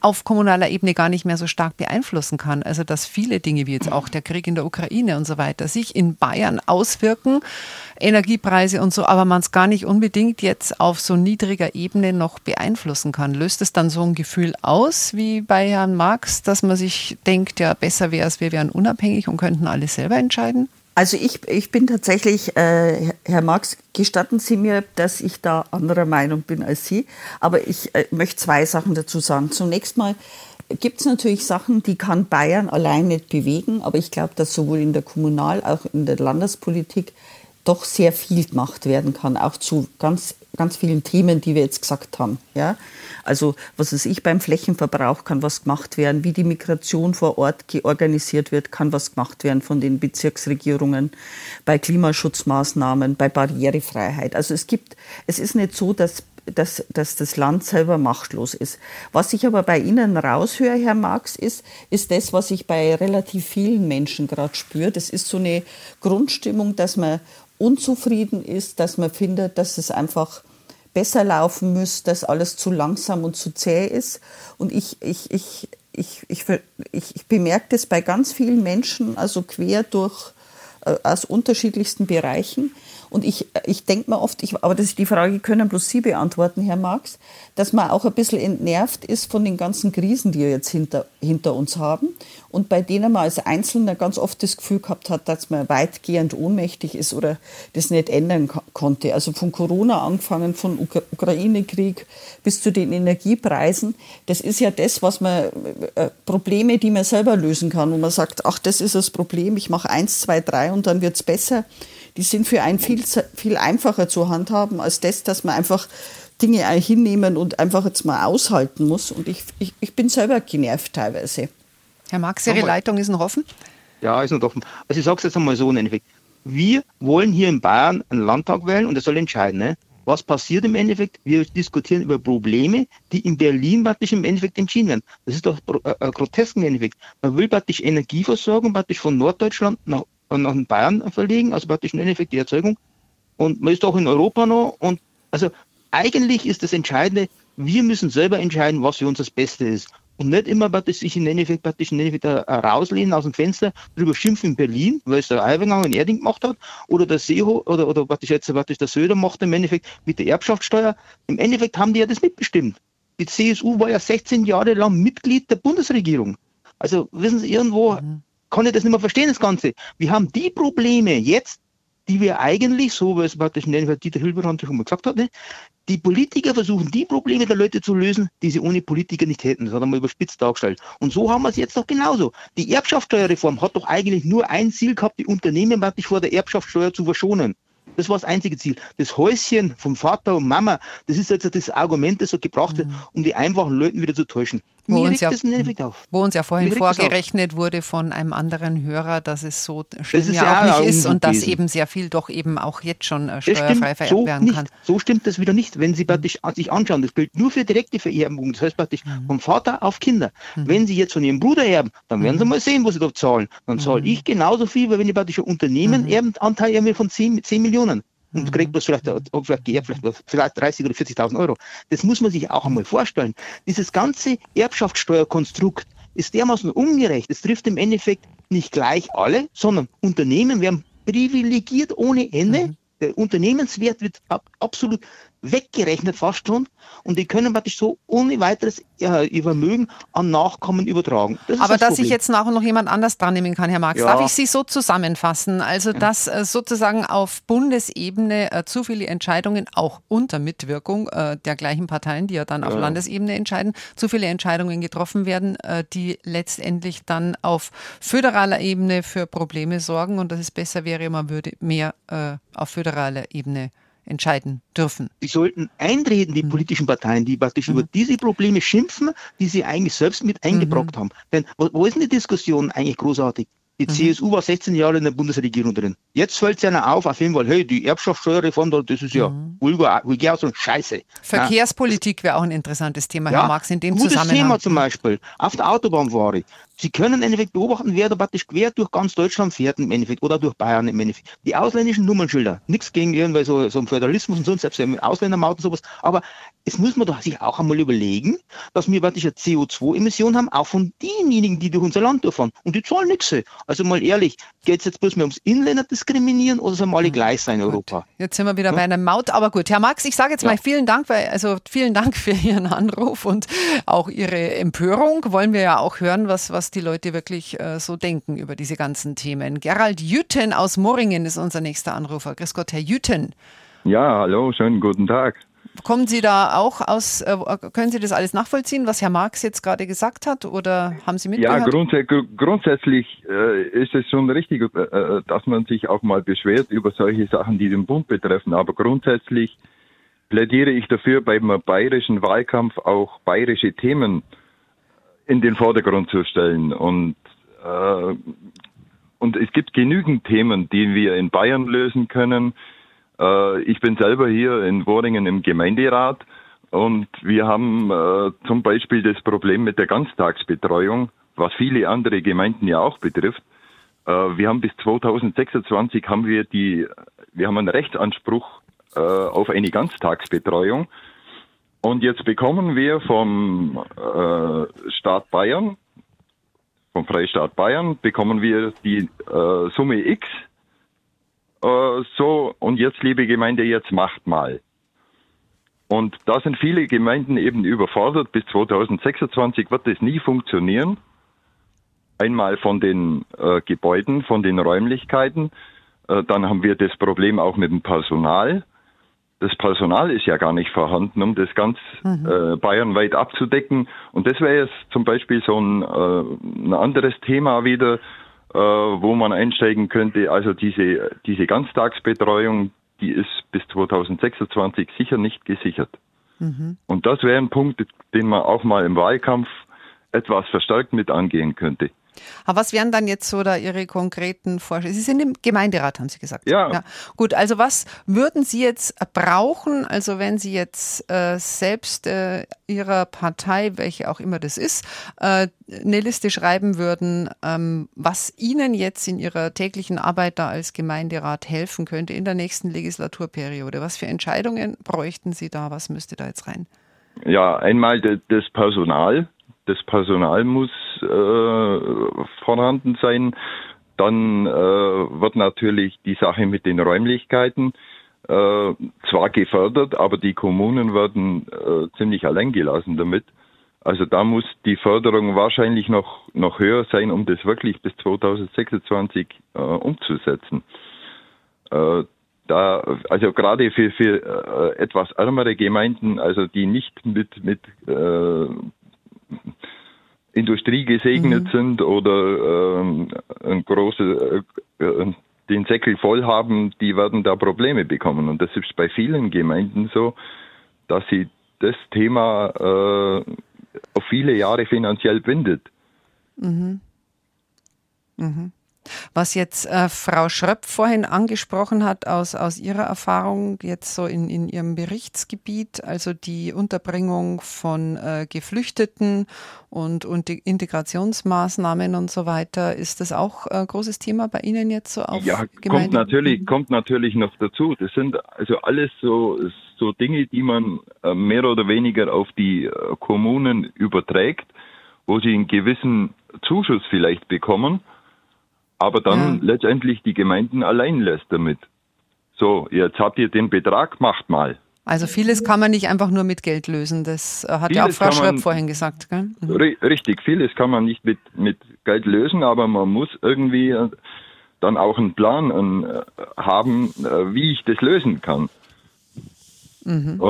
auf kommunaler Ebene gar nicht mehr so stark beeinflussen kann. Also dass viele Dinge wie jetzt auch der Krieg in der Ukraine und so weiter sich in Bayern auswirken, Energiepreise und so, aber man es gar nicht unbedingt jetzt auf so niedriger Ebene noch beeinflussen kann. Löst es dann so ein Gefühl aus wie bei Herrn Marx, dass man sich denkt, ja besser wäre es, wir wären unabhängig und könnten alles selber entscheiden? Also ich, ich bin tatsächlich, äh, Herr Marx, gestatten Sie mir, dass ich da anderer Meinung bin als Sie. Aber ich äh, möchte zwei Sachen dazu sagen. Zunächst mal gibt es natürlich Sachen, die kann Bayern allein nicht bewegen. Aber ich glaube, dass sowohl in der Kommunal- als auch in der Landespolitik doch sehr viel gemacht werden kann, auch zu ganz, ganz vielen Themen, die wir jetzt gesagt haben. Ja? Also was weiß ich, beim Flächenverbrauch kann was gemacht werden, wie die Migration vor Ort organisiert wird, kann was gemacht werden von den Bezirksregierungen, bei Klimaschutzmaßnahmen, bei Barrierefreiheit. Also es gibt, es ist nicht so, dass dass, dass das Land selber machtlos ist. Was ich aber bei Ihnen raushöre, Herr Marx, ist, ist das, was ich bei relativ vielen Menschen gerade spüre. Das ist so eine Grundstimmung, dass man unzufrieden ist, dass man findet, dass es einfach besser laufen müsste, dass alles zu langsam und zu zäh ist. Und ich, ich, ich, ich, ich, ich, bemerke das bei ganz vielen Menschen, also quer durch äh, aus unterschiedlichsten Bereichen, und ich, ich denke mir oft, ich, aber das ist die Frage, können bloß Sie beantworten, Herr Marx, dass man auch ein bisschen entnervt ist von den ganzen Krisen, die wir jetzt hinter, hinter uns haben und bei denen man als Einzelner ganz oft das Gefühl gehabt hat, dass man weitgehend ohnmächtig ist oder das nicht ändern konnte. Also von Corona angefangen, von Ukra Ukraine-Krieg bis zu den Energiepreisen. Das ist ja das, was man, äh, Probleme, die man selber lösen kann. Und man sagt, ach, das ist das Problem, ich mache eins, zwei, drei und dann wird es besser die sind für einen viel, viel einfacher zu handhaben als das, dass man einfach Dinge hinnehmen und einfach jetzt mal aushalten muss. Und ich, ich, ich bin selber genervt teilweise. Herr Max, Ihre Leitung ist noch offen? Ja, ist noch offen. Also ich sage es jetzt einmal so im Endeffekt. Wir wollen hier in Bayern einen Landtag wählen und der soll entscheiden. Ne? Was passiert im Endeffekt? Wir diskutieren über Probleme, die in Berlin praktisch im Endeffekt entschieden werden. Das ist doch äh, äh, grotesk im Endeffekt. Man will praktisch Energieversorgung praktisch von Norddeutschland nach nach Bayern verlegen, also praktisch im Endeffekt die Erzeugung. Und man ist auch in Europa noch. Und also eigentlich ist das Entscheidende, wir müssen selber entscheiden, was für uns das Beste ist. Und nicht immer praktisch sich in Endeffekt praktisch in Endeffekt rauslehnen aus dem Fenster, darüber schimpfen in Berlin, weil es der Eiwanger in Erding gemacht hat, oder der Seeho, oder, oder praktisch jetzt praktisch der Söder macht im Endeffekt mit der Erbschaftssteuer. Im Endeffekt haben die ja das mitbestimmt. Die CSU war ja 16 Jahre lang Mitglied der Bundesregierung. Also wissen Sie, irgendwo mhm. Kann ich das nicht mehr verstehen, das Ganze. Wir haben die Probleme jetzt, die wir eigentlich, so wie es praktisch Dieter Hilberand schon mal gesagt hat, ne, die Politiker versuchen, die Probleme der Leute zu lösen, die sie ohne Politiker nicht hätten. Das hat er mal überspitzt dargestellt. Und so haben wir es jetzt doch genauso. Die Erbschaftssteuerreform hat doch eigentlich nur ein Ziel gehabt, die Unternehmen praktisch vor der Erbschaftssteuer zu verschonen. Das war das einzige Ziel. Das Häuschen vom Vater und Mama, das ist jetzt das Argument, das so gebraucht wird, mhm. um die einfachen Leuten wieder zu täuschen. Wo uns, ja, wo uns, ja, vorhin vorgerechnet wurde von einem anderen Hörer, dass es so schlimm ja, auch nicht ist und dass eben sehr viel doch eben auch jetzt schon äh, steuerfrei vererbt so werden nicht. kann. So stimmt das wieder nicht, wenn Sie mhm. praktisch sich anschauen. Das gilt nur für direkte Vererbung. Das heißt praktisch mhm. vom Vater auf Kinder. Mhm. Wenn Sie jetzt von Ihrem Bruder erben, dann werden Sie mhm. mal sehen, wo Sie da zahlen. Dann zahle mhm. ich genauso viel, weil wenn ich praktisch ein Unternehmen mhm. Erbenanteil erbe von 10, 10 Millionen und kriegt bloß vielleicht, vielleicht, vielleicht, vielleicht 30 oder 40.000 Euro. Das muss man sich auch einmal vorstellen. Dieses ganze Erbschaftssteuerkonstrukt ist dermaßen ungerecht. Es trifft im Endeffekt nicht gleich alle, sondern Unternehmen werden privilegiert ohne Ende. Mhm. Der Unternehmenswert wird absolut weggerechnet fast schon und die können praktisch so ohne weiteres äh, ihr Vermögen an Nachkommen übertragen. Das Aber das dass ich jetzt nachher noch jemand anders dran nehmen kann, Herr Marx, ja. darf ich Sie so zusammenfassen? Also, dass äh, sozusagen auf Bundesebene äh, zu viele Entscheidungen, auch unter Mitwirkung äh, der gleichen Parteien, die ja dann auf ja. Landesebene entscheiden, zu viele Entscheidungen getroffen werden, äh, die letztendlich dann auf föderaler Ebene für Probleme sorgen und dass es besser wäre, man würde mehr äh, auf föderaler Ebene entscheiden dürfen. Die sollten eintreten, die mhm. politischen Parteien, die praktisch mhm. über diese Probleme schimpfen, die sie eigentlich selbst mit eingebrockt mhm. haben. Denn wo, wo ist denn die Diskussion eigentlich großartig? Die mhm. CSU war 16 Jahre in der Bundesregierung drin. Jetzt fällt es einer auf, auf jeden Fall, hey, die Erbschaftssteuerreform, das ist ja mhm. vulgar, vulgar so Scheiße. Verkehrspolitik wäre auch ein interessantes Thema, ja, Herr Marx, in dem gutes Zusammenhang. Thema zum Beispiel. Auf der Autobahn war ich. Sie können im Endeffekt beobachten, wer da praktisch quer durch ganz Deutschland fährt im Endeffekt oder durch Bayern im Endeffekt. Die ausländischen Nummernschilder, nichts gegen irgendwie so, so ein Föderalismus und sonst, selbst Ausländermaut und sowas, aber es muss man doch sich auch einmal überlegen, dass wir praktisch eine CO2-Emission haben, auch von denjenigen, die durch unser Land durchfahren. Und die zahlen nichts. Also mal ehrlich, geht es jetzt bloß mehr ums Inländer diskriminieren oder sollen wir alle hm, gleich sein in Europa? Jetzt sind wir wieder ja? bei einer Maut, aber gut. Herr Marx, ich sage jetzt ja. mal vielen Dank, weil, also vielen Dank für Ihren Anruf und auch Ihre Empörung. Wollen wir ja auch hören, was, was die Leute wirklich äh, so denken über diese ganzen Themen. Gerald Jüten aus Moringen ist unser nächster Anrufer. Grüß Gott, Herr Jüten. Ja, hallo, schönen guten Tag. Kommen Sie da auch aus, äh, können Sie das alles nachvollziehen, was Herr Marx jetzt gerade gesagt hat oder haben Sie mitgehört? Ja, grundsä grundsätzlich äh, ist es schon richtig, äh, äh, dass man sich auch mal beschwert über solche Sachen, die den Bund betreffen. Aber grundsätzlich plädiere ich dafür, beim bayerischen Wahlkampf auch bayerische Themen in den Vordergrund zu stellen. Und, äh, und es gibt genügend Themen, die wir in Bayern lösen können äh, ich bin selber hier in Woringen im Gemeinderat und wir haben äh, zum Beispiel das Problem mit der Ganztagsbetreuung, was viele andere Gemeinden ja auch betrifft. Äh, wir haben bis 2026 haben wir die, wir haben einen Rechtsanspruch äh, auf eine Ganztagsbetreuung. Und jetzt bekommen wir vom äh, Staat Bayern, vom Freistaat Bayern, bekommen wir die äh, Summe X äh, so, und jetzt, liebe Gemeinde, jetzt macht mal. Und da sind viele Gemeinden eben überfordert. Bis 2026 wird das nie funktionieren. Einmal von den äh, Gebäuden, von den Räumlichkeiten. Äh, dann haben wir das Problem auch mit dem Personal. Das Personal ist ja gar nicht vorhanden, um das ganz mhm. äh, bayernweit abzudecken. Und das wäre jetzt zum Beispiel so ein, äh, ein anderes Thema wieder, äh, wo man einsteigen könnte. Also diese, diese Ganztagsbetreuung, die ist bis 2026 sicher nicht gesichert. Mhm. Und das wäre ein Punkt, den man auch mal im Wahlkampf etwas verstärkt mit angehen könnte. Aber was wären dann jetzt so da Ihre konkreten Vorschläge? Sie sind im Gemeinderat, haben Sie gesagt. Ja. ja. Gut, also was würden Sie jetzt brauchen, also wenn Sie jetzt äh, selbst äh, Ihrer Partei, welche auch immer das ist, äh, eine Liste schreiben würden, ähm, was Ihnen jetzt in Ihrer täglichen Arbeit da als Gemeinderat helfen könnte in der nächsten Legislaturperiode? Was für Entscheidungen bräuchten Sie da? Was müsste da jetzt rein? Ja, einmal das Personal das Personal muss äh, vorhanden sein. Dann äh, wird natürlich die Sache mit den Räumlichkeiten äh, zwar gefördert, aber die Kommunen werden äh, ziemlich allein gelassen damit. Also da muss die Förderung wahrscheinlich noch, noch höher sein, um das wirklich bis 2026 äh, umzusetzen. Äh, da, also gerade für, für äh, etwas ärmere Gemeinden, also die nicht mit, mit äh, Industrie gesegnet mhm. sind oder ähm, ein großes, äh, den Säckel voll haben, die werden da Probleme bekommen. Und das ist bei vielen Gemeinden so, dass sie das Thema äh, auf viele Jahre finanziell bindet. Mhm. Mhm. Was jetzt äh, Frau Schröpp vorhin angesprochen hat aus, aus ihrer Erfahrung jetzt so in, in ihrem Berichtsgebiet, also die Unterbringung von äh, Geflüchteten und, und die Integrationsmaßnahmen und so weiter, ist das auch ein äh, großes Thema bei Ihnen jetzt so auf Ja, kommt natürlich, kommt natürlich noch dazu. Das sind also alles so, so Dinge, die man äh, mehr oder weniger auf die äh, Kommunen überträgt, wo sie einen gewissen Zuschuss vielleicht bekommen aber dann ja. letztendlich die Gemeinden allein lässt damit. So, jetzt habt ihr den Betrag, macht mal. Also vieles kann man nicht einfach nur mit Geld lösen. Das äh, hat vieles ja auch Frau Schröpp vorhin gesagt. Gell? Mhm. Richtig, vieles kann man nicht mit, mit Geld lösen, aber man muss irgendwie äh, dann auch einen Plan äh, haben, wie ich das lösen kann. Mhm.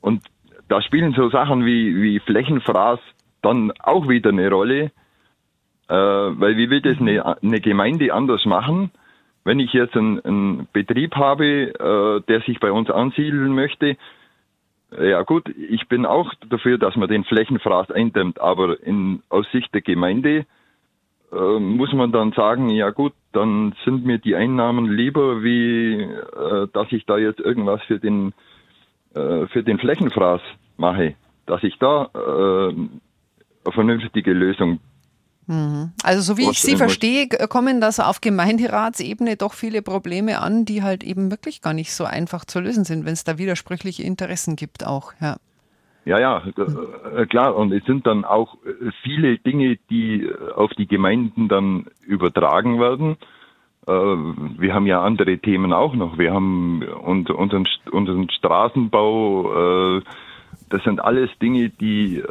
Und da spielen so Sachen wie, wie Flächenfraß dann auch wieder eine Rolle. Äh, weil wie will das eine, eine Gemeinde anders machen? Wenn ich jetzt einen, einen Betrieb habe, äh, der sich bei uns ansiedeln möchte, ja gut, ich bin auch dafür, dass man den Flächenfraß eindämmt, aber in, aus Sicht der Gemeinde äh, muss man dann sagen, ja gut, dann sind mir die Einnahmen lieber, wie äh, dass ich da jetzt irgendwas für den äh, für den Flächenfraß mache, dass ich da äh, eine vernünftige Lösung. Also so wie ich Sie verstehe, kommen da so auf Gemeinderatsebene doch viele Probleme an, die halt eben wirklich gar nicht so einfach zu lösen sind, wenn es da widersprüchliche Interessen gibt auch. Ja. Ja, ja, äh, klar. Und es sind dann auch äh, viele Dinge, die äh, auf die Gemeinden dann übertragen werden. Wir haben ja andere Themen auch noch. Wir haben unseren, unseren Straßenbau. Das sind alles Dinge, die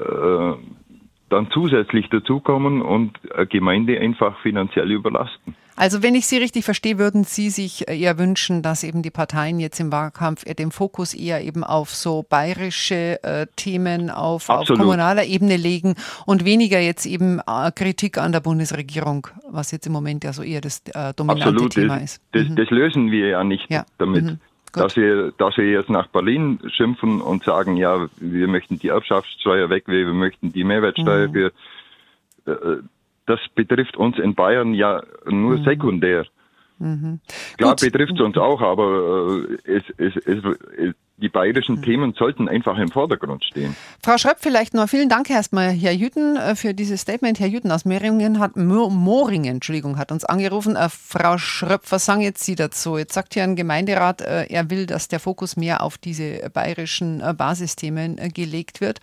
dann zusätzlich dazukommen und Gemeinde einfach finanziell überlasten. Also wenn ich Sie richtig verstehe, würden Sie sich eher wünschen, dass eben die Parteien jetzt im Wahlkampf den Fokus eher eben auf so bayerische äh, Themen auf, auf, kommunaler Ebene legen und weniger jetzt eben äh, Kritik an der Bundesregierung, was jetzt im Moment ja so eher das äh, dominante Absolut. Thema ist. Das, mhm. das, lösen wir ja nicht ja. damit. Mhm. Dass wir, dass wir jetzt nach Berlin schimpfen und sagen, ja, wir möchten die Erbschaftssteuer weg, wir möchten die Mehrwertsteuer, mhm. wir, äh, das betrifft uns in Bayern ja nur mhm. sekundär. Mhm. Klar betrifft es uns auch, aber äh, es, es, es, es die bayerischen hm. Themen sollten einfach im Vordergrund stehen. Frau Schröpp, vielleicht noch vielen Dank erstmal, Herr Jütten, äh, für dieses Statement. Herr Jütten aus Mehringen hat, Moringen, Entschuldigung, hat uns angerufen. Äh, Frau Schröpp, was sagen jetzt Sie dazu? Jetzt sagt ja ein Gemeinderat, äh, er will, dass der Fokus mehr auf diese bayerischen Basisthemen gelegt wird.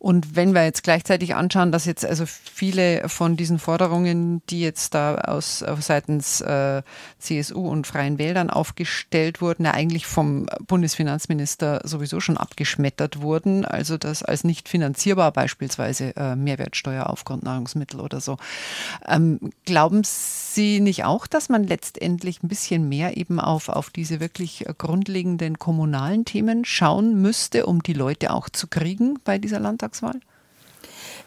Und wenn wir jetzt gleichzeitig anschauen, dass jetzt also viele von diesen Forderungen, die jetzt da aus seitens äh, CSU und Freien Wäldern aufgestellt wurden, ja eigentlich vom Bundesfinanzminister sowieso schon abgeschmettert wurden. Also das als nicht finanzierbar beispielsweise äh, Mehrwertsteuer auf Grundnahrungsmittel oder so. Ähm, glauben Sie nicht auch, dass man letztendlich ein bisschen mehr eben auf, auf diese wirklich grundlegenden kommunalen Themen schauen müsste, um die Leute auch zu kriegen bei dieser Landtagswahl? Landtagswahl?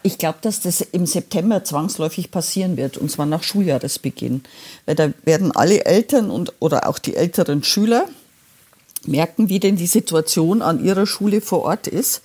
Ich glaube, dass das im September zwangsläufig passieren wird, und zwar nach Schuljahresbeginn. Weil da werden alle Eltern und, oder auch die älteren Schüler merken, wie denn die Situation an ihrer Schule vor Ort ist.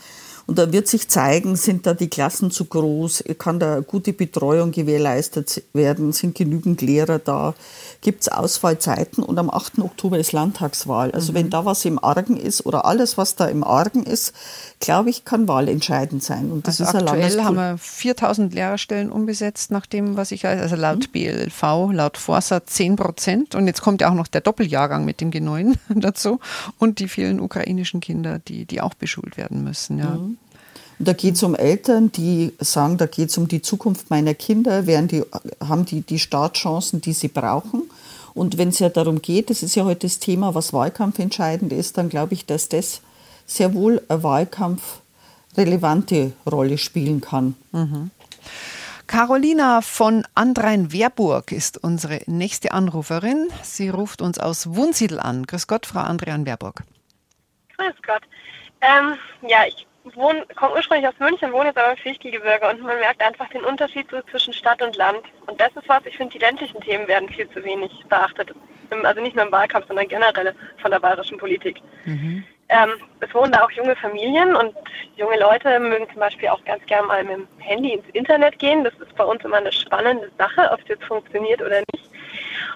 Und da wird sich zeigen, sind da die Klassen zu groß, kann da gute Betreuung gewährleistet werden, sind genügend Lehrer da, gibt es Ausfallzeiten und am 8. Oktober ist Landtagswahl. Also mhm. wenn da was im Argen ist oder alles, was da im Argen ist, glaube ich, kann wahlentscheidend sein. Und das also ist aktuell haben wir 4000 Lehrerstellen umbesetzt, nach dem, was ich weiß, also laut mhm. BLV, laut Forsa 10 Prozent. Und jetzt kommt ja auch noch der Doppeljahrgang mit dem G9 dazu und die vielen ukrainischen Kinder, die, die auch beschult werden müssen. Ja. Mhm. Und da geht es um Eltern, die sagen, da geht es um die Zukunft meiner Kinder, werden die, haben die die Startchancen, die sie brauchen. Und wenn es ja darum geht, das ist ja heute das Thema, was Wahlkampf entscheidend ist, dann glaube ich, dass das sehr wohl eine wahlkampfrelevante Rolle spielen kann. Mhm. Carolina von Andrein-Wehrburg ist unsere nächste Anruferin. Sie ruft uns aus Wunsiedel an. Grüß Gott, Frau Andrean-Wehrburg. Grüß Gott. Ähm, ja, ich wohne, komme ursprünglich aus München, wohne jetzt aber im Fichtelgebirge und man merkt einfach den Unterschied zwischen Stadt und Land. Und das ist was, ich finde, die ländlichen Themen werden viel zu wenig beachtet. Also nicht nur im Wahlkampf, sondern generell von der bayerischen Politik. Mhm. Ähm, es wohnen da auch junge Familien und junge Leute mögen zum Beispiel auch ganz gern mal mit dem Handy ins Internet gehen. Das ist bei uns immer eine spannende Sache, ob es jetzt funktioniert oder nicht.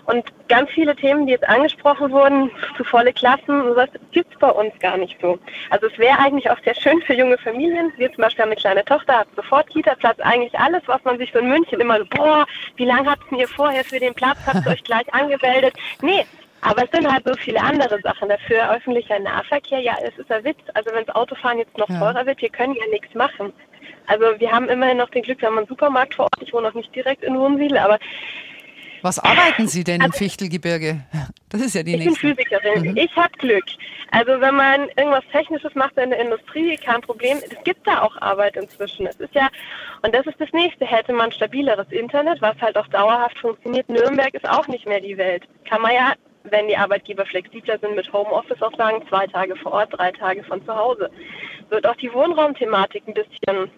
Und ganz viele Themen, die jetzt angesprochen wurden, zu volle Klassen, sowas gibt es bei uns gar nicht so. Also es wäre eigentlich auch sehr schön für junge Familien. Wir zum Beispiel haben eine kleine Tochter, hat sofort Kita-Platz. Eigentlich alles, was man sich so in München immer so, boah, wie lange habt ihr vorher für den Platz? Habt ihr euch gleich angemeldet? Nee, aber es sind halt so viele andere Sachen dafür. Öffentlicher Nahverkehr, ja, es ist ein Witz. Also wenn das Autofahren jetzt noch ja. teurer wird, wir können ja nichts machen. Also wir haben immerhin noch den Glück, wir haben einen Supermarkt vor Ort. Ich wohne noch nicht direkt in Wohnsiedel, aber was arbeiten Sie denn im Fichtelgebirge? Das ist ja die ich nächste. Ich bin Physikerin. Mhm. Ich habe Glück. Also wenn man irgendwas Technisches macht in der Industrie, kein Problem. Es gibt da auch Arbeit inzwischen. Es ist ja, und das ist das nächste, hätte man stabileres Internet, was halt auch dauerhaft funktioniert. Nürnberg ist auch nicht mehr die Welt. Kann man ja wenn die Arbeitgeber flexibler sind mit Homeoffice auch sagen, zwei Tage vor Ort, drei Tage von zu Hause. Wird auch die Wohnraumthematik ein bisschen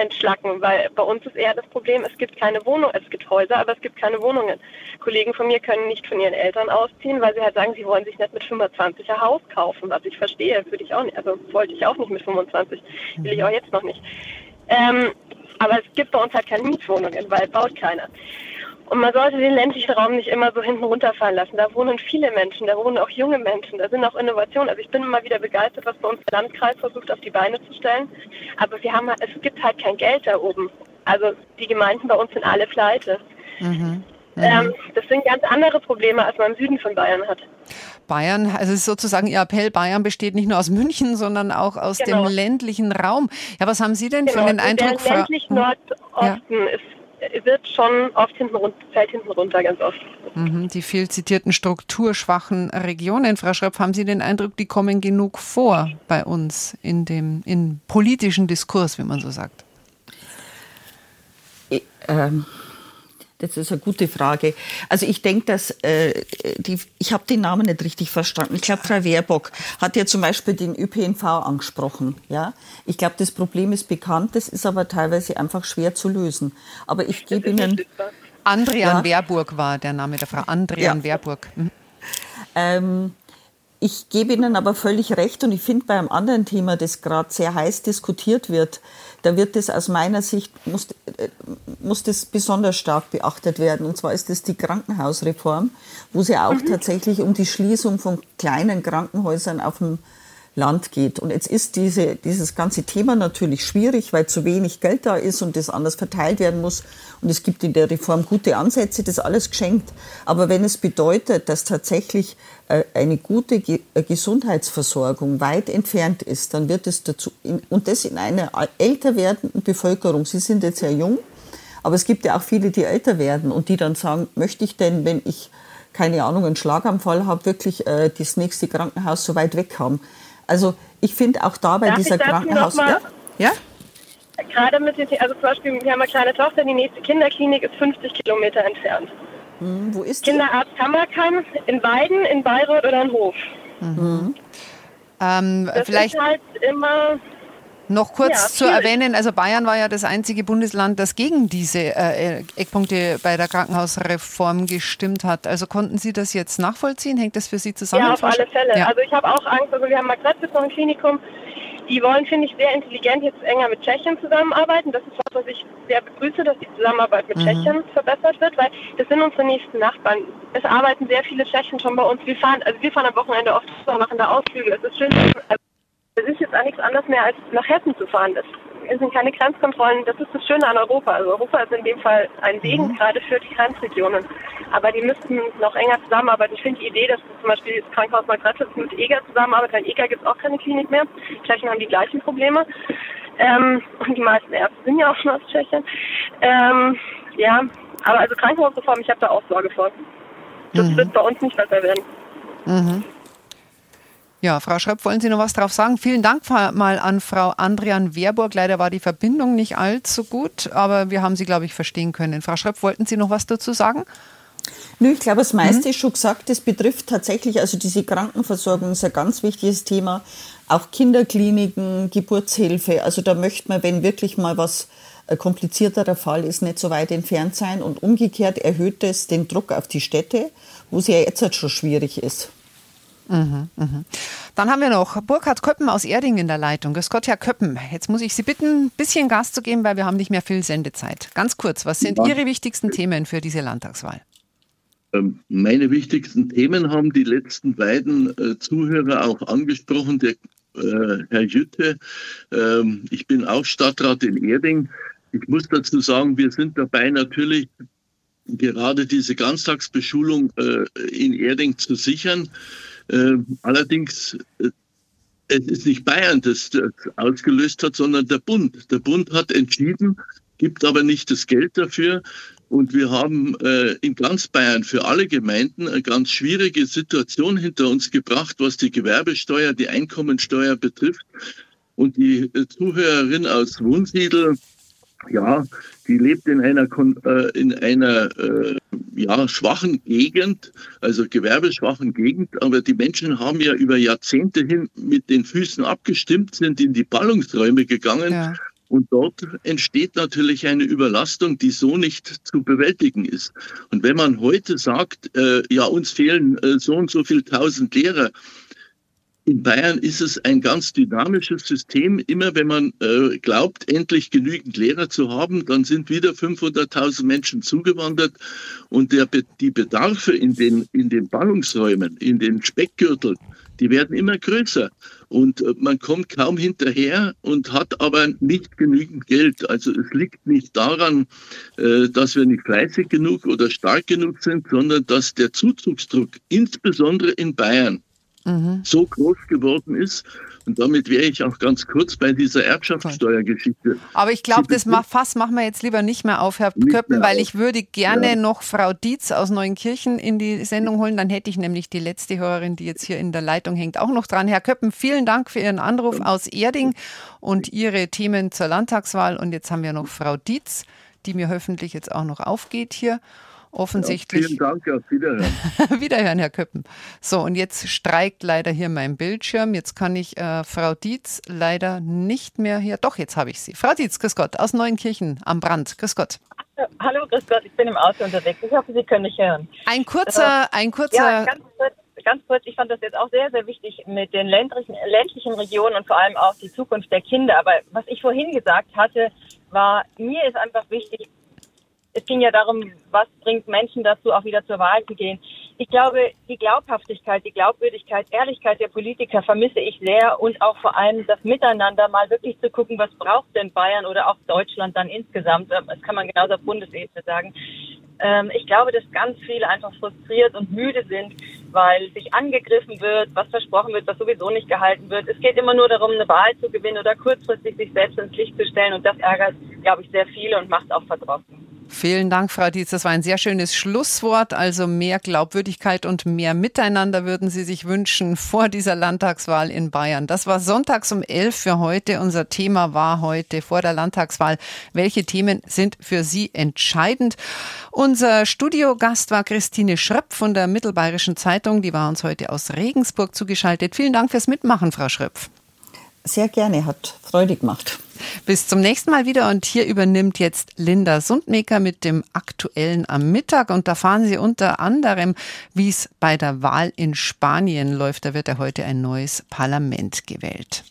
entschlacken, weil bei uns ist eher das Problem, es gibt keine Wohnung, es gibt Häuser, aber es gibt keine Wohnungen. Kollegen von mir können nicht von ihren Eltern ausziehen, weil sie halt sagen, sie wollen sich nicht mit 25 ein Haus kaufen, was ich verstehe, würde ich auch nicht, also wollte ich auch nicht mit 25, will ich auch jetzt noch nicht. Ähm, aber es gibt bei uns halt keine Mietwohnungen, weil baut keiner. Und man sollte den ländlichen Raum nicht immer so hinten runterfallen lassen. Da wohnen viele Menschen, da wohnen auch junge Menschen, da sind auch Innovationen. Also ich bin immer wieder begeistert, was bei uns der Landkreis versucht auf die Beine zu stellen. Aber wir haben, es gibt halt kein Geld da oben. Also die Gemeinden bei uns sind alle pleite. Mhm. Mhm. Ähm, das sind ganz andere Probleme, als man im Süden von Bayern hat. Bayern, also es ist sozusagen Ihr Appell, Bayern besteht nicht nur aus München, sondern auch aus genau. dem ländlichen Raum. Ja, was haben Sie denn genau. für einen Eindruck? Der ländlichen Nordosten ja. ist wird schon oft hinten runter, fällt hinten runter, ganz oft. Mhm, die viel zitierten strukturschwachen Regionen, Frau Schröpf, haben Sie den Eindruck, die kommen genug vor bei uns in dem in politischen Diskurs, wie man so sagt? Ich, ähm, das ist eine gute Frage. Also ich denke, dass äh, die, ich habe den Namen nicht richtig verstanden. Ich glaube, Frau Wehrbock hat ja zum Beispiel den ÖPNV angesprochen. Ja, ich glaube, das Problem ist bekannt. Das ist aber teilweise einfach schwer zu lösen. Aber ich gebe Ihnen Andrian ja. Wehrburg war der Name der Frau. Andrian ja. Wehrburg. Mhm. Ähm, ich gebe Ihnen aber völlig recht und ich finde bei einem anderen Thema, das gerade sehr heiß diskutiert wird, da wird es aus meiner Sicht, muss, äh, muss das besonders stark beachtet werden. Und zwar ist das die Krankenhausreform, wo es ja auch mhm. tatsächlich um die Schließung von kleinen Krankenhäusern auf dem Land geht. Und jetzt ist diese, dieses ganze Thema natürlich schwierig, weil zu wenig Geld da ist und das anders verteilt werden muss. Und es gibt in der Reform gute Ansätze, das alles geschenkt. Aber wenn es bedeutet, dass tatsächlich äh, eine gute äh, Gesundheitsversorgung weit entfernt ist, dann wird es dazu, und das in einer älter werdenden Bevölkerung, Sie sind jetzt sehr jung, aber es gibt ja auch viele, die älter werden und die dann sagen, möchte ich denn, wenn ich keine Ahnung, einen Schlaganfall habe, wirklich äh, das nächste Krankenhaus so weit weg haben. Also ich finde auch da bei Darf dieser Krankenhaus... Ja? ja? Gerade mit den, also zum Beispiel, wir haben eine kleine Tochter, die nächste Kinderklinik ist 50 Kilometer entfernt. Hm, wo ist die? Kinderarzt Hammerkeim, in Weiden, in Bayreuth oder in Hof. Mhm. Ähm, das vielleicht ist halt immer noch kurz ja, zu erwähnen, also Bayern war ja das einzige Bundesland, das gegen diese äh, Eckpunkte bei der Krankenhausreform gestimmt hat. Also konnten Sie das jetzt nachvollziehen? Hängt das für Sie zusammen? Ja, auf alle Fälle. Ja. Also ich habe auch Angst, also wir haben mal gerade noch ein Klinikum, die wollen, finde ich, sehr intelligent jetzt enger mit Tschechien zusammenarbeiten. Das ist was, was ich sehr begrüße, dass die Zusammenarbeit mit mhm. Tschechien verbessert wird, weil das sind unsere nächsten Nachbarn. Es arbeiten sehr viele Tschechen schon bei uns. Wir fahren, also wir fahren am Wochenende oft machen da Ausflüge. Es ist schön, also es ist jetzt auch nichts anderes mehr, als nach Hessen zu fahren. Es sind keine Grenzkontrollen. Das ist das Schöne an Europa. Also Europa ist in dem Fall ein Segen, mhm. gerade für die Grenzregionen. Aber die müssten noch enger zusammenarbeiten. Ich finde die Idee, dass zum Beispiel das Krankenhaus Margrethe mit EGA zusammenarbeitet, weil in EGA gibt es auch keine Klinik mehr. Tschechen haben die gleichen Probleme. Ähm, und die meisten Ärzte sind ja auch schon aus Tschechien. Ähm, ja, aber also Krankenhausreform, ich habe da auch Sorge vor. Das mhm. wird bei uns nicht besser werden. Mhm. Ja, Frau Schröpf, wollen Sie noch was drauf sagen? Vielen Dank mal an Frau Andrian Wehrburg. Leider war die Verbindung nicht allzu gut, aber wir haben Sie, glaube ich, verstehen können. Frau Schröpf, wollten Sie noch was dazu sagen? Nö, ich glaube, das meiste mhm. ist schon gesagt. Das betrifft tatsächlich, also diese Krankenversorgung ist ein ganz wichtiges Thema. Auch Kinderkliniken, Geburtshilfe. Also da möchte man, wenn wirklich mal was ein komplizierterer Fall ist, nicht so weit entfernt sein. Und umgekehrt erhöht es den Druck auf die Städte, wo es ja jetzt halt schon schwierig ist. Mhm, mhm. Dann haben wir noch Burkhard Köppen aus Erding in der Leitung. Grüß Gott, Herr Köppen. Jetzt muss ich Sie bitten, ein bisschen Gas zu geben, weil wir haben nicht mehr viel Sendezeit. Ganz kurz, was sind ja. Ihre wichtigsten Themen für diese Landtagswahl? Ähm, meine wichtigsten Themen haben die letzten beiden äh, Zuhörer auch angesprochen. Der äh, Herr Jütte, ähm, ich bin auch Stadtrat in Erding. Ich muss dazu sagen, wir sind dabei natürlich gerade diese Ganztagsbeschulung äh, in Erding zu sichern. Ähm, allerdings, äh, es ist nicht Bayern, das das ausgelöst hat, sondern der Bund. Der Bund hat entschieden, gibt aber nicht das Geld dafür. Und wir haben äh, in ganz Bayern für alle Gemeinden eine ganz schwierige Situation hinter uns gebracht, was die Gewerbesteuer, die Einkommensteuer betrifft. Und die äh, Zuhörerin aus Wunsiedel, ja, die lebt in einer, äh, in einer äh, ja, schwachen Gegend, also gewerbeschwachen Gegend, aber die Menschen haben ja über Jahrzehnte hin mit den Füßen abgestimmt, sind in die Ballungsräume gegangen. Ja. Und dort entsteht natürlich eine Überlastung, die so nicht zu bewältigen ist. Und wenn man heute sagt, äh, ja, uns fehlen äh, so und so viel tausend Lehrer, in Bayern ist es ein ganz dynamisches System. Immer wenn man äh, glaubt, endlich genügend Lehrer zu haben, dann sind wieder 500.000 Menschen zugewandert und der, die Bedarfe in den, in den Ballungsräumen, in den Speckgürteln, die werden immer größer und äh, man kommt kaum hinterher und hat aber nicht genügend Geld. Also es liegt nicht daran, äh, dass wir nicht fleißig genug oder stark genug sind, sondern dass der Zuzugsdruck insbesondere in Bayern mhm. so groß geworden ist. Und damit wäre ich auch ganz kurz bei dieser Erbschaftssteuergeschichte. Aber ich glaube, das Fass machen wir jetzt lieber nicht mehr auf, Herr nicht Köppen, weil auf. ich würde gerne ja. noch Frau Dietz aus Neunkirchen in die Sendung holen. Dann hätte ich nämlich die letzte Hörerin, die jetzt hier in der Leitung hängt, auch noch dran. Herr Köppen, vielen Dank für Ihren Anruf aus Erding und Ihre Themen zur Landtagswahl. Und jetzt haben wir noch Frau Dietz, die mir hoffentlich jetzt auch noch aufgeht hier offensichtlich. Ja, vielen Dank, auf Wiederhören. Wiederhören, Herr Köppen. So, und jetzt streikt leider hier mein Bildschirm. Jetzt kann ich äh, Frau Dietz leider nicht mehr hier. Doch, jetzt habe ich sie. Frau Dietz, grüß Gott, aus Neuenkirchen am Brand. Grüß Gott. Hallo, grüß Gott, ich bin im Auto unterwegs. Ich hoffe, Sie können mich hören. Ein kurzer, äh, ein kurzer. Ja, ganz kurz, ganz kurz, ich fand das jetzt auch sehr, sehr wichtig mit den ländlichen, ländlichen Regionen und vor allem auch die Zukunft der Kinder. Aber was ich vorhin gesagt hatte, war, mir ist einfach wichtig, es ging ja darum, was bringt Menschen dazu, auch wieder zur Wahl zu gehen. Ich glaube, die Glaubhaftigkeit, die Glaubwürdigkeit, Ehrlichkeit der Politiker vermisse ich sehr und auch vor allem das Miteinander mal wirklich zu gucken, was braucht denn Bayern oder auch Deutschland dann insgesamt. Ähm, das kann man genauso auf Bundesebene sagen. Ähm, ich glaube, dass ganz viele einfach frustriert und müde sind, weil sich angegriffen wird, was versprochen wird, was sowieso nicht gehalten wird. Es geht immer nur darum, eine Wahl zu gewinnen oder kurzfristig sich selbst ins Licht zu stellen und das ärgert, glaube ich, sehr viele und macht auch verdrossen. Vielen Dank, Frau Dietz. Das war ein sehr schönes Schlusswort. Also mehr Glaubwürdigkeit und mehr Miteinander würden Sie sich wünschen vor dieser Landtagswahl in Bayern. Das war sonntags um elf für heute. Unser Thema war heute vor der Landtagswahl. Welche Themen sind für Sie entscheidend? Unser Studiogast war Christine Schröpf von der Mittelbayerischen Zeitung. Die war uns heute aus Regensburg zugeschaltet. Vielen Dank fürs Mitmachen, Frau Schröpf. Sehr gerne, hat Freude gemacht. Bis zum nächsten Mal wieder und hier übernimmt jetzt Linda Sundmaker mit dem Aktuellen am Mittag und da fahren Sie unter anderem, wie es bei der Wahl in Spanien läuft. Da wird ja heute ein neues Parlament gewählt.